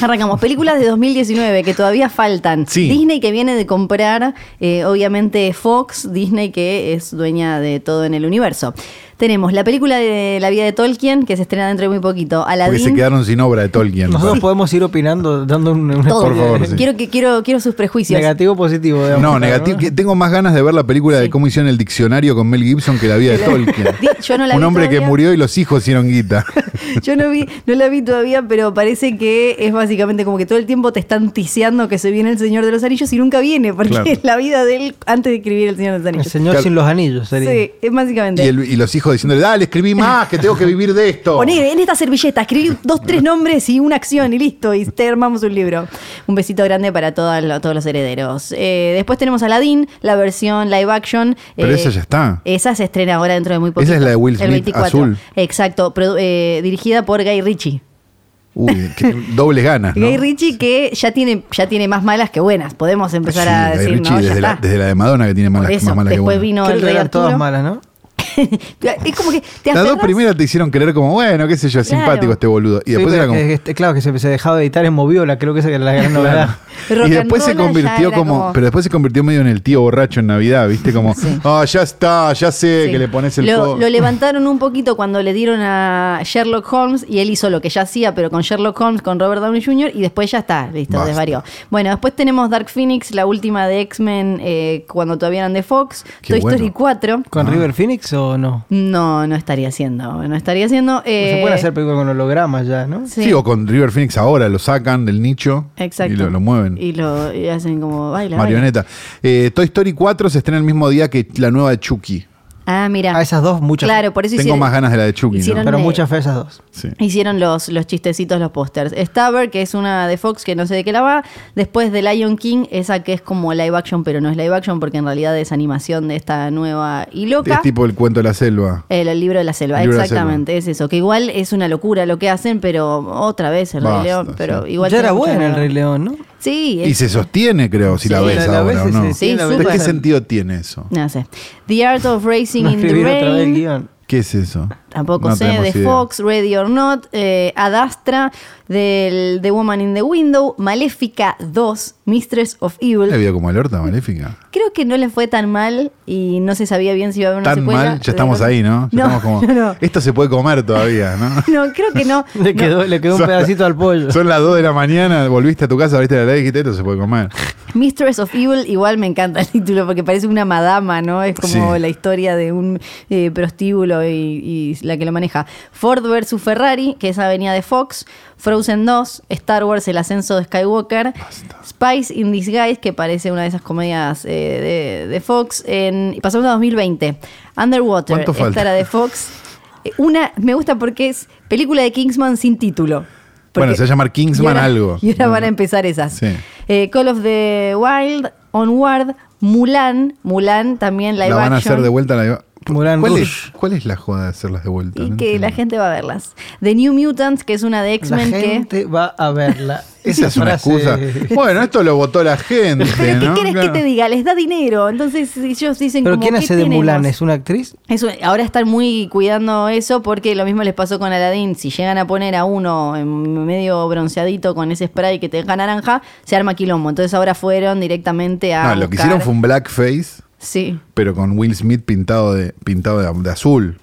arrancamos. Películas de 2019 que todavía faltan. Sí. Disney que viene de comprar, eh, obviamente, Fox. Disney que es dueña de todo en el universo. Tenemos la película de la vida de Tolkien que se estrena dentro de muy poquito. Porque Aladdin. se quedaron sin obra de Tolkien. Nosotros podemos ir opinando, dando un, todo. Por favor, sí. Quiero que quiero quiero sus prejuicios. negativo o positivo. digamos, No, negativo. Tengo más ganas de ver la película de cómo hicieron el diccionario con Mel Gibson que la vida de Tolkien. Di- Yo no la Un vi hombre que murió y los hijos hicieron guita. Yo no vi, no la vi todavía, pero parece que es básicamente como que todo el tiempo te están ticiando que se viene el Señor de los Anillos y nunca viene, porque Claro. es la vida de él antes de escribir el Señor de los El Anillos. señor Claro. sin los anillos sería. Sí, es básicamente. Y, el- y los hijos diciéndole, dale, escribí más, que tengo que vivir de esto. Poné en esta servilleta, escribí dos, tres nombres y una acción y listo, y te armamos un libro. Un besito grande para lo- todos los herederos. Eh, después tenemos Aladdin, la versión live action. Pero Eh, esa ya está. Esa se estrena ahora dentro de muy poco. Esa es la de Will Smith, azul. Exacto, eh, dirigida por Guy Ritchie. Uy, que- dobles ganas. ¿no? Guy Ritchie que ya tiene, ya tiene más malas que buenas. Podemos empezar Sí, a Guy decir, Ritchie no, ya desde, la, está. desde la de Madonna que tiene malas, eso, más malas que después buenas. vino Creo el Rey eran todas Arturo. malas, ¿no? es como que te Las dos primeras te hicieron creer como, bueno, qué sé yo, Claro. simpático este boludo. Y Sí, después pero era como... que- que- claro, que se, se dejaba de editar en Moviola, creo que esa era la gran novedad. Y después se convirtió como, como- pero después se convirtió medio en el tío borracho en Navidad, ¿viste? Como, ah, ya está, ya sé Sí. que le pones el lo, lo levantaron un poquito cuando le dieron a Sherlock Holmes y él hizo lo que ya hacía, pero con Sherlock Holmes, con Robert Downey Jr. y después ya está, listo, Basta. desvarió. Bueno, después tenemos Dark Phoenix, la última de X-Men eh, cuando todavía eran de Fox, Qué Toy bueno. Story 4. ¿Con River Phoenix o no? No, no estaría haciendo, no estaría haciendo. eh, se pueden hacer películas con hologramas ya, ¿no? sí. Sí, o con River Phoenix ahora, lo sacan del nicho Exacto. y lo, lo mueven. Y lo y hacen como baila. baila. Marioneta. Eh, Toy Story 4 se estrena el mismo día que la nueva de Chucky. Ah, mira. A esas dos, muchas. Claro, por eso Tengo hicieron, más ganas de la de Chucky, hicieron- ¿no? Pero eh, mucha fe a esas dos. Sí. Hicieron los, los chistecitos, los pósters. Stabber, que es una de Fox, que no sé de qué la va. Después de Lion King, esa que es como live action, pero no es live action porque en realidad es animación de esta nueva y loca. Es tipo el cuento de la selva. El, el libro de la selva, libro la exactamente, es eso. Que igual es una locura lo que hacen, pero otra vez el Basta, Rey León. Pero sí. igual ya era buena el Rey León, ¿no? Sí, Y es- se sostiene, creo, si la Sí. ves La- la ahora ves, o no. sí, Sí, la súper. ves. ¿De qué sentido tiene eso? no sé. The Art of Racing No in the escribir otra vez el Rain. guion. ¿Qué es eso? Tampoco No sé, de idea. Fox, Ready or Not, eh, Ad Astra, del The Woman in the Window, Maléfica 2, Mistress of Evil. La vida como alerta maléfica. Creo que no le fue tan mal y no se sabía bien si iba a haber una Tan secuela. mal, ya estamos ahí, ¿no? Ya No, estamos como. no, no. Esto se puede comer todavía, ¿no? No, creo que no. Le quedó, le quedó un Son- pedacito al pollo. Son las 2 de la mañana, volviste a tu casa, abriste la ley y dijiste, esto se puede comer. Mistress of Evil, igual me encanta el título porque parece una madama, ¿no? Es como Sí. la historia de un eh, prostíbulo y, y la que lo maneja. Ford versus Ferrari, que esa venía de Fox. Frozen 2, Star Wars, El ascenso de Skywalker. Spice in Disguise, que parece una de esas comedias eh, de, de Fox. En, pasamos a 2020. Underwater, ¿Cuánto esta falta? era de Fox. Eh, Una, me gusta porque es película de Kingsman sin título. Bueno, se va a llamar Kingsman y ahora- algo. Y ahora van a empezar esas. Sí. Eh, Call of the Wild, Onward, Mulan, Mulan también live La van a hacer de vuelta. La... Mulan ¿Cuál, es, ¿Cuál es la joda de hacerlas de vuelta? Y No que la gente va a verlas. The New Mutants, que es una de La X-Men que... gente va a verla. Esa es una excusa. Bueno, esto lo votó la gente. Pero ¿qué ¿no? querés Claro. que te diga? Les da dinero. Entonces ellos dicen ¿Pero como, quién ¿qué hace de tenemos? Mulan? ¿Es una actriz? Eso, ahora están muy cuidando eso porque lo mismo les pasó con Aladdin. Si llegan a poner a uno en medio bronceadito con ese spray que te deja naranja, se arma quilombo. Entonces ahora fueron directamente a. No, lo que hicieron fue un blackface, Sí. pero con Will Smith pintado de, pintado de, de azul,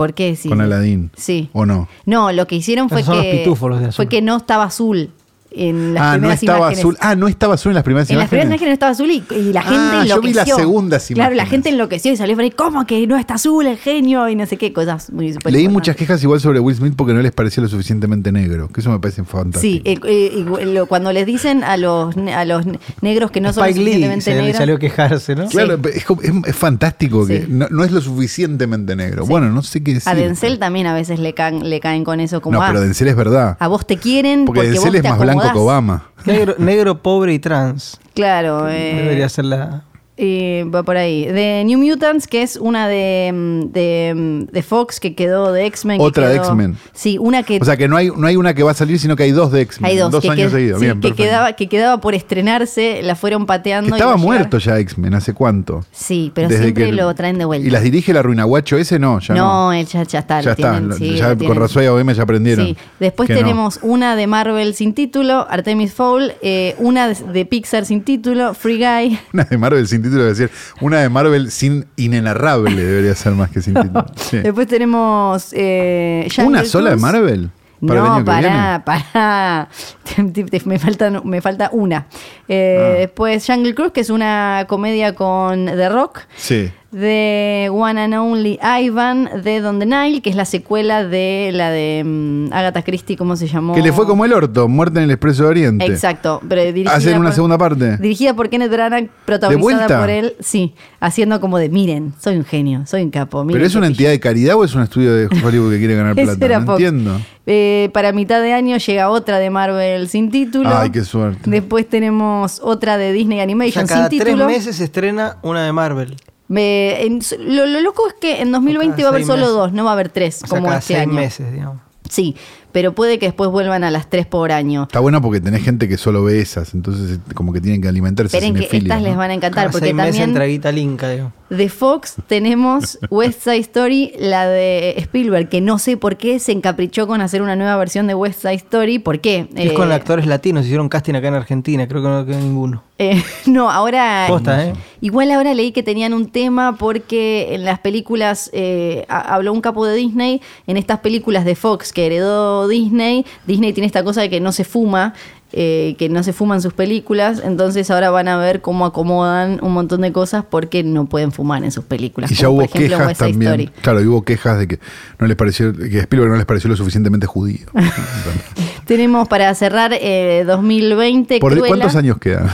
¿Por qué? Sí. con Aladdin. Sí. ¿O no? No, lo que hicieron fue Esos son los que. pitufos, los de azul. Fue que no estaba azul. En las Ah, no estaba imágenes. azul. Ah, no estaba azul en las primeras En las primeras imágenes. imágenes no estaba azul y, y la gente Ah, enloqueció. yo vi las segundas Claro, la imágenes. gente enloqueció y salió por ahí, ¿cómo que no está azul el genio? Y no sé qué cosas muy súper Leí muchas quejas igual sobre Will Smith porque no les parecía lo suficientemente negro. Que eso me parece fantástico. Sí, eh, eh, lo- cuando les dicen a los, a los ne- negros que no son lo Spike Lee suficientemente negros. salió a quejarse, ¿no? Claro, es, como- es- es fantástico Sí. que no, no es lo suficientemente negro. Bueno, no sé qué decir. A Denzel también a veces le caen, le caen con eso como No, ah, pero Denzel es verdad. a vos te quieren Porque porque, Denzel vos es te más blanco que Obama. Negro, negro, pobre y trans. Claro, eh, Debería ser la. Eh, va por ahí. De New Mutants, que es una de, mm, de, mm, de Fox que quedó de X-Men. Otra de X-Men. Sí, una que O sea que no hay, no hay una que va a salir, sino que hay dos de X-Men. hay dos, dos que, años seguidos. sí, Bien, que quedaba que quedaba por estrenarse, la fueron pateando. estaba muerto ya X-Men, ¿hace cuánto? Sí, pero Desde siempre que- lo traen de vuelta. ¿Y las dirige la Ruinaguacho ese? No, ya no. no, él ya, ya está. ya está. tienen, lo- sí, ya lo con razón y OM ya aprendieron. Sí. Después no. tenemos una de Marvel sin título, Artemis Fowl, eh, una de, de Pixar sin título, Free Guy. Una de Marvel sin título, es decir, una de Marvel sin inenarrable debería ser más que sin título. Sí. Después tenemos eh, ¿Una sola de. Marvel? Para no, pará, pará. Me, falta, me falta una. Eh, Ah. Después Jungle Cruise, que es una comedia con The Rock. Sí. De One and Only Ivan, de Don the Nile, que es la secuela de la de mm, Agatha Christie, ¿cómo se llamó? Que le fue como el orto, muerte en el Expreso de Oriente. Exacto. Pero dirigida ¿Hacen una por- segunda parte? Dirigida por Kenneth Branagh, ¿De protagonizada por él, sí, haciendo como de, miren, soy un genio, soy un capo. miren ¿Pero es una pillo". entidad de caridad o es un estudio de Hollywood que quiere ganar plata? era No entiendo. Eh, para mitad de año llega otra de Marvel sin título. Ay, qué suerte. Después tenemos otra de Disney O Animation sea, cada sin tres título. meses se estrena una de Marvel. Me- en- lo, lo loco es que en 2020 cada va a haber solo meses. dos, no va a haber tres O sea, como cada este seis año. meses, digamos. Sí, pero puede que después vuelvan a las tres por año. Está bueno porque tenés gente que solo ve esas, entonces como que tienen que alimentarse. Esperen que estas ¿no? les van a encantar Cada porque seis meses también entra Guita Linka, digo. De Fox tenemos West Side Story, la de Spielberg, que no sé por qué se encaprichó con hacer una nueva versión de West Side Story. ¿Por qué? Es Eh, con actores latinos, hicieron casting acá en Argentina, creo que no quedó ninguno. Eh, no, ahora. Posta, ¿eh? Igual ahora leí que tenían un tema porque en las películas, eh, ha- habló un capo de Disney, en estas películas de Fox que heredó Disney, Disney tiene esta cosa de que no se fuma. Eh, que no se fuman sus películas, entonces ahora van a ver cómo acomodan un montón de cosas porque no pueden fumar en sus películas. Y ya como hubo por ejemplo quejas también. Story. Claro, y hubo quejas de que no les pareció, que Spielberg no les pareció lo suficientemente judío. Tenemos para cerrar eh, 2020. ¿Por Cruella. cuántos años quedan?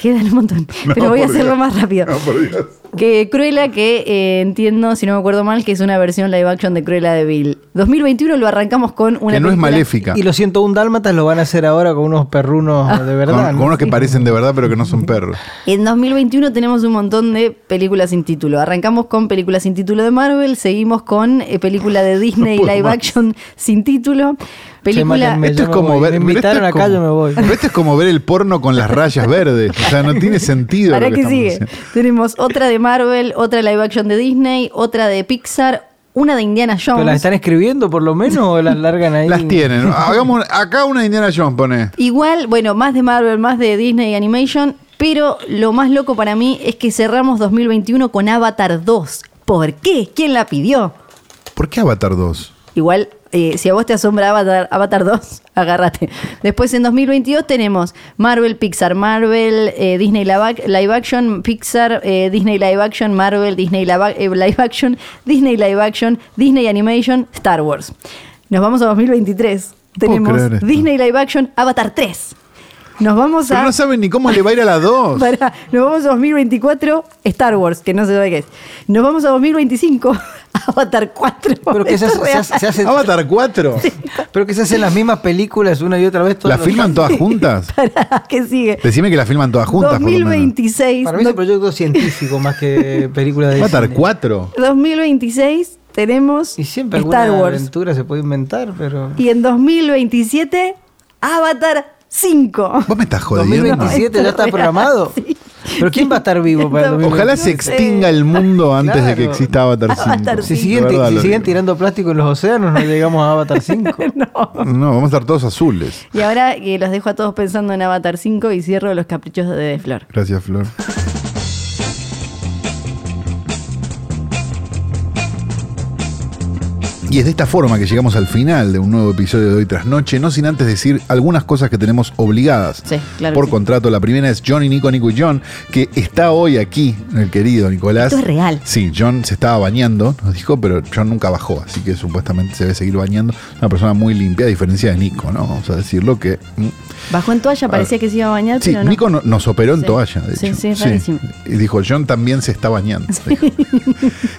Quedan un montón, No, pero voy a hacerlo Dios. más rápido. No, por Dios. Que Cruella, que eh, entiendo, si no me acuerdo mal, que es una versión live action de Cruella de Bill. 2021 lo arrancamos con una que no es película- maléfica. Y los 101 dálmatas lo van a hacer ahora con unos perrunos Ah. de verdad. con, con ¿no? unos que parecen de verdad, pero que no son perros. En 2021 tenemos un montón de películas sin título. Arrancamos con películas sin título de Marvel, seguimos con eh, película de Disney No live más. action sin título. Película. Esto es como voy. ver. Me invitaron es acá, como- yo me voy. pero esto es como ver el porno con las rayas verdes. O sea, no tiene sentido. ¿Para lo qué que sigue? haciendo. Tenemos otra de Marvel, otra live action de Disney, otra de Pixar, una de Indiana ¿Pero Jones. las están escribiendo por lo menos o las largan ahí? Las tienen. Hagamos acá una Indiana Jones, pone. Igual, bueno, más de Marvel, más de Disney Animation, pero lo más loco para mí es que cerramos 2021 con Avatar 2. ¿Por qué? ¿Quién la pidió? ¿Por qué Avatar 2? Igual, eh, si a vos te asombra Avatar, Avatar 2, agárrate. Después en 2022 tenemos Marvel, Pixar, Marvel, eh, Disney live, ac- live Action, Pixar, eh, Disney Live Action, Marvel, Disney live, ac- live Action, Disney Live Action, Disney Animation, Star Wars. Nos vamos a 2023. puedo Tenemos. Disney Live Action, Avatar 3. Nos vamos Pero a... no saben ni cómo le va a ir a la 2. Pará, nos vamos a 2024, Star Wars, que no se sabe qué es. Nos vamos a 2025, Avatar 4. Pero que se, hace- se hace- se hace- Avatar 4. pero que se hacen las mismas películas una y otra vez. todos ¿La los filman años. todas juntas? Pará, ¿qué sigue? Decime que la filman todas juntas. por lo menos. 2026. Para mí es un proyecto científico más que película de Avatar cine. 4. 2026 tenemos Y siempre Star alguna Wars. aventura se puede inventar, pero... Y en 2027, Avatar 5. Vos me estás jodiendo. 2027 ya está real, programado. sí. Pero ¿quién va a estar vivo para el Está- 2027? Ojalá se extinga el mundo antes de que Claro. exista Avatar 5. Avatar Si Sí, siguen, verdad si siguen tirando plástico en los océanos, no llegamos a Avatar 5. No, vamos a estar todos azules. Y ahora que los dejo a todos pensando en Avatar 5 y cierro los caprichos de De Flor. Gracias, Flor. Y es de esta forma que llegamos al final de un nuevo episodio de Hoy tras Noche, no sin antes decir algunas cosas que tenemos obligadas Sí, claro por sí. contrato. La primera es John y Nico, Nico y John, que está hoy aquí, el querido Nicolás. Esto es real. Sí, John se estaba bañando, nos dijo, pero John nunca bajó, así que supuestamente se debe seguir bañando. Una persona muy limpia, a diferencia de Nico, ¿no? Vamos a decirlo que. mm, Bajó en toalla, parecía que se iba a bañar, Sí, pero no. Nico no- nos operó en Sí. toalla, de Sí, sí, rarísimo. Y dijo, John también se está bañando.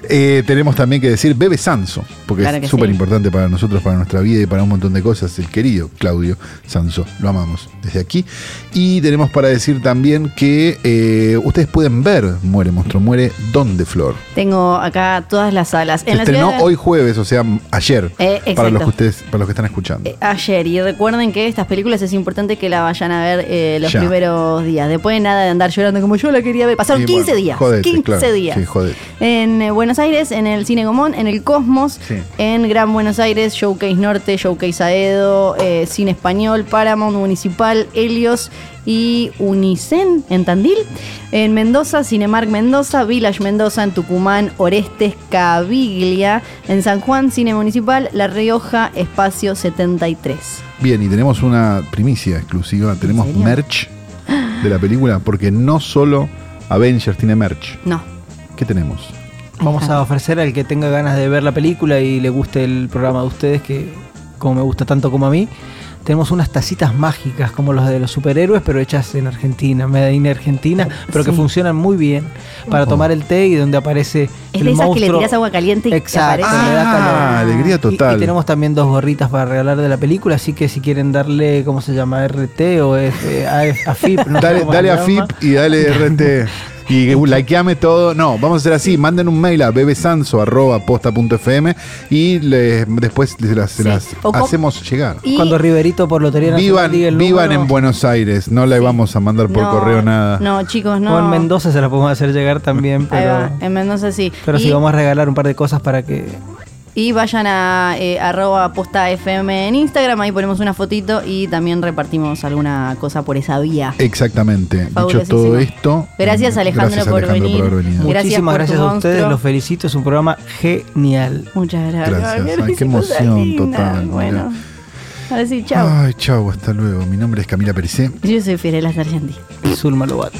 Eh, tenemos también que decir Bebe Sanso, porque Claro es súper importante para nosotros, para nuestra vida y para un montón de cosas. El querido Claudio Sanso, lo amamos desde aquí. Y tenemos para decir también que eh, ustedes pueden ver Muere Monstruo Muere, ¿dónde, Flor? Tengo acá todas las salas. Se En estrenó de- hoy jueves, o sea, ayer, Eh, para los que ustedes, para los que están escuchando. Ayer y recuerden que estas películas es importante que la vayan a ver eh, los Ya. primeros días. Después nada de andar llorando como yo la quería ver. Pasaron Y 15 bueno, días. jodete, 15 claro. días. Sí. En eh, Buenos Aires, en el Cine Gomón, en el Cosmos, Sí. en Gran Buenos Aires, Showcase Norte, Showcase Aedo, eh, Cine Español, Paramount Municipal, Helios y Unicen en Tandil. En Mendoza, Cinemark Mendoza, Village Mendoza, en Tucumán, Orestes, Caviglia. En San Juan, Cine Municipal, La Rioja, Espacio 73. Bien, y tenemos una primicia exclusiva. Tenemos merch de la película, porque no solo Avengers tiene merch. No. ¿Qué tenemos? Vamos Ajá. a ofrecer al que tenga ganas de ver la película y le guste el programa de ustedes, que como me gusta tanto como a mí, tenemos unas tacitas mágicas como los de los superhéroes, pero hechas en Argentina, made in Argentina, pero que funcionan muy bien para Oh. tomar el té y donde aparece Es el de esas que le monstruo. tirás agua caliente y te Exacto, aparece. le da calor. Ah, alegría Y- total. Y, tenemos también dos gorritas para regalar de la película, así que si quieren darle, ¿cómo se llama? RT o F- A- AFIP. no sé dale cómo dale a. FIP y dale RT. Y likeame todo. No, vamos a hacer así. Manden un mail a bebesanso.posta.fm y le- después se las, Sí. las hacemos llegar. Y- Cuando Riverito por Lotería Nacional Vivan, el vivan en Buenos Aires. No le vamos a mandar por No, correo nada. No, chicos, no. O en Mendoza se la podemos hacer llegar también, Ahí pero, va, en Mendoza sí. pero y, sí, vamos a regalar un par de cosas para que... y vayan a eh, arroba posta FM en Instagram, ahí ponemos una fotito y también repartimos alguna cosa por esa vía. Exactamente. Dicho todo esto. Gracias, Alejandro, gracias, por Alejandro, venir. haber venido. Gracias Muchísimas por gracias a ustedes, los felicito, es un programa genial. Muchas gracias. Gracias, ay, qué emoción total, Bueno, mira. ahora sí, chao. Ay, chau, hasta luego. Mi nombre es Camila Pericé. Yo soy Fiorella Sargenti. Y Zulma Lobato.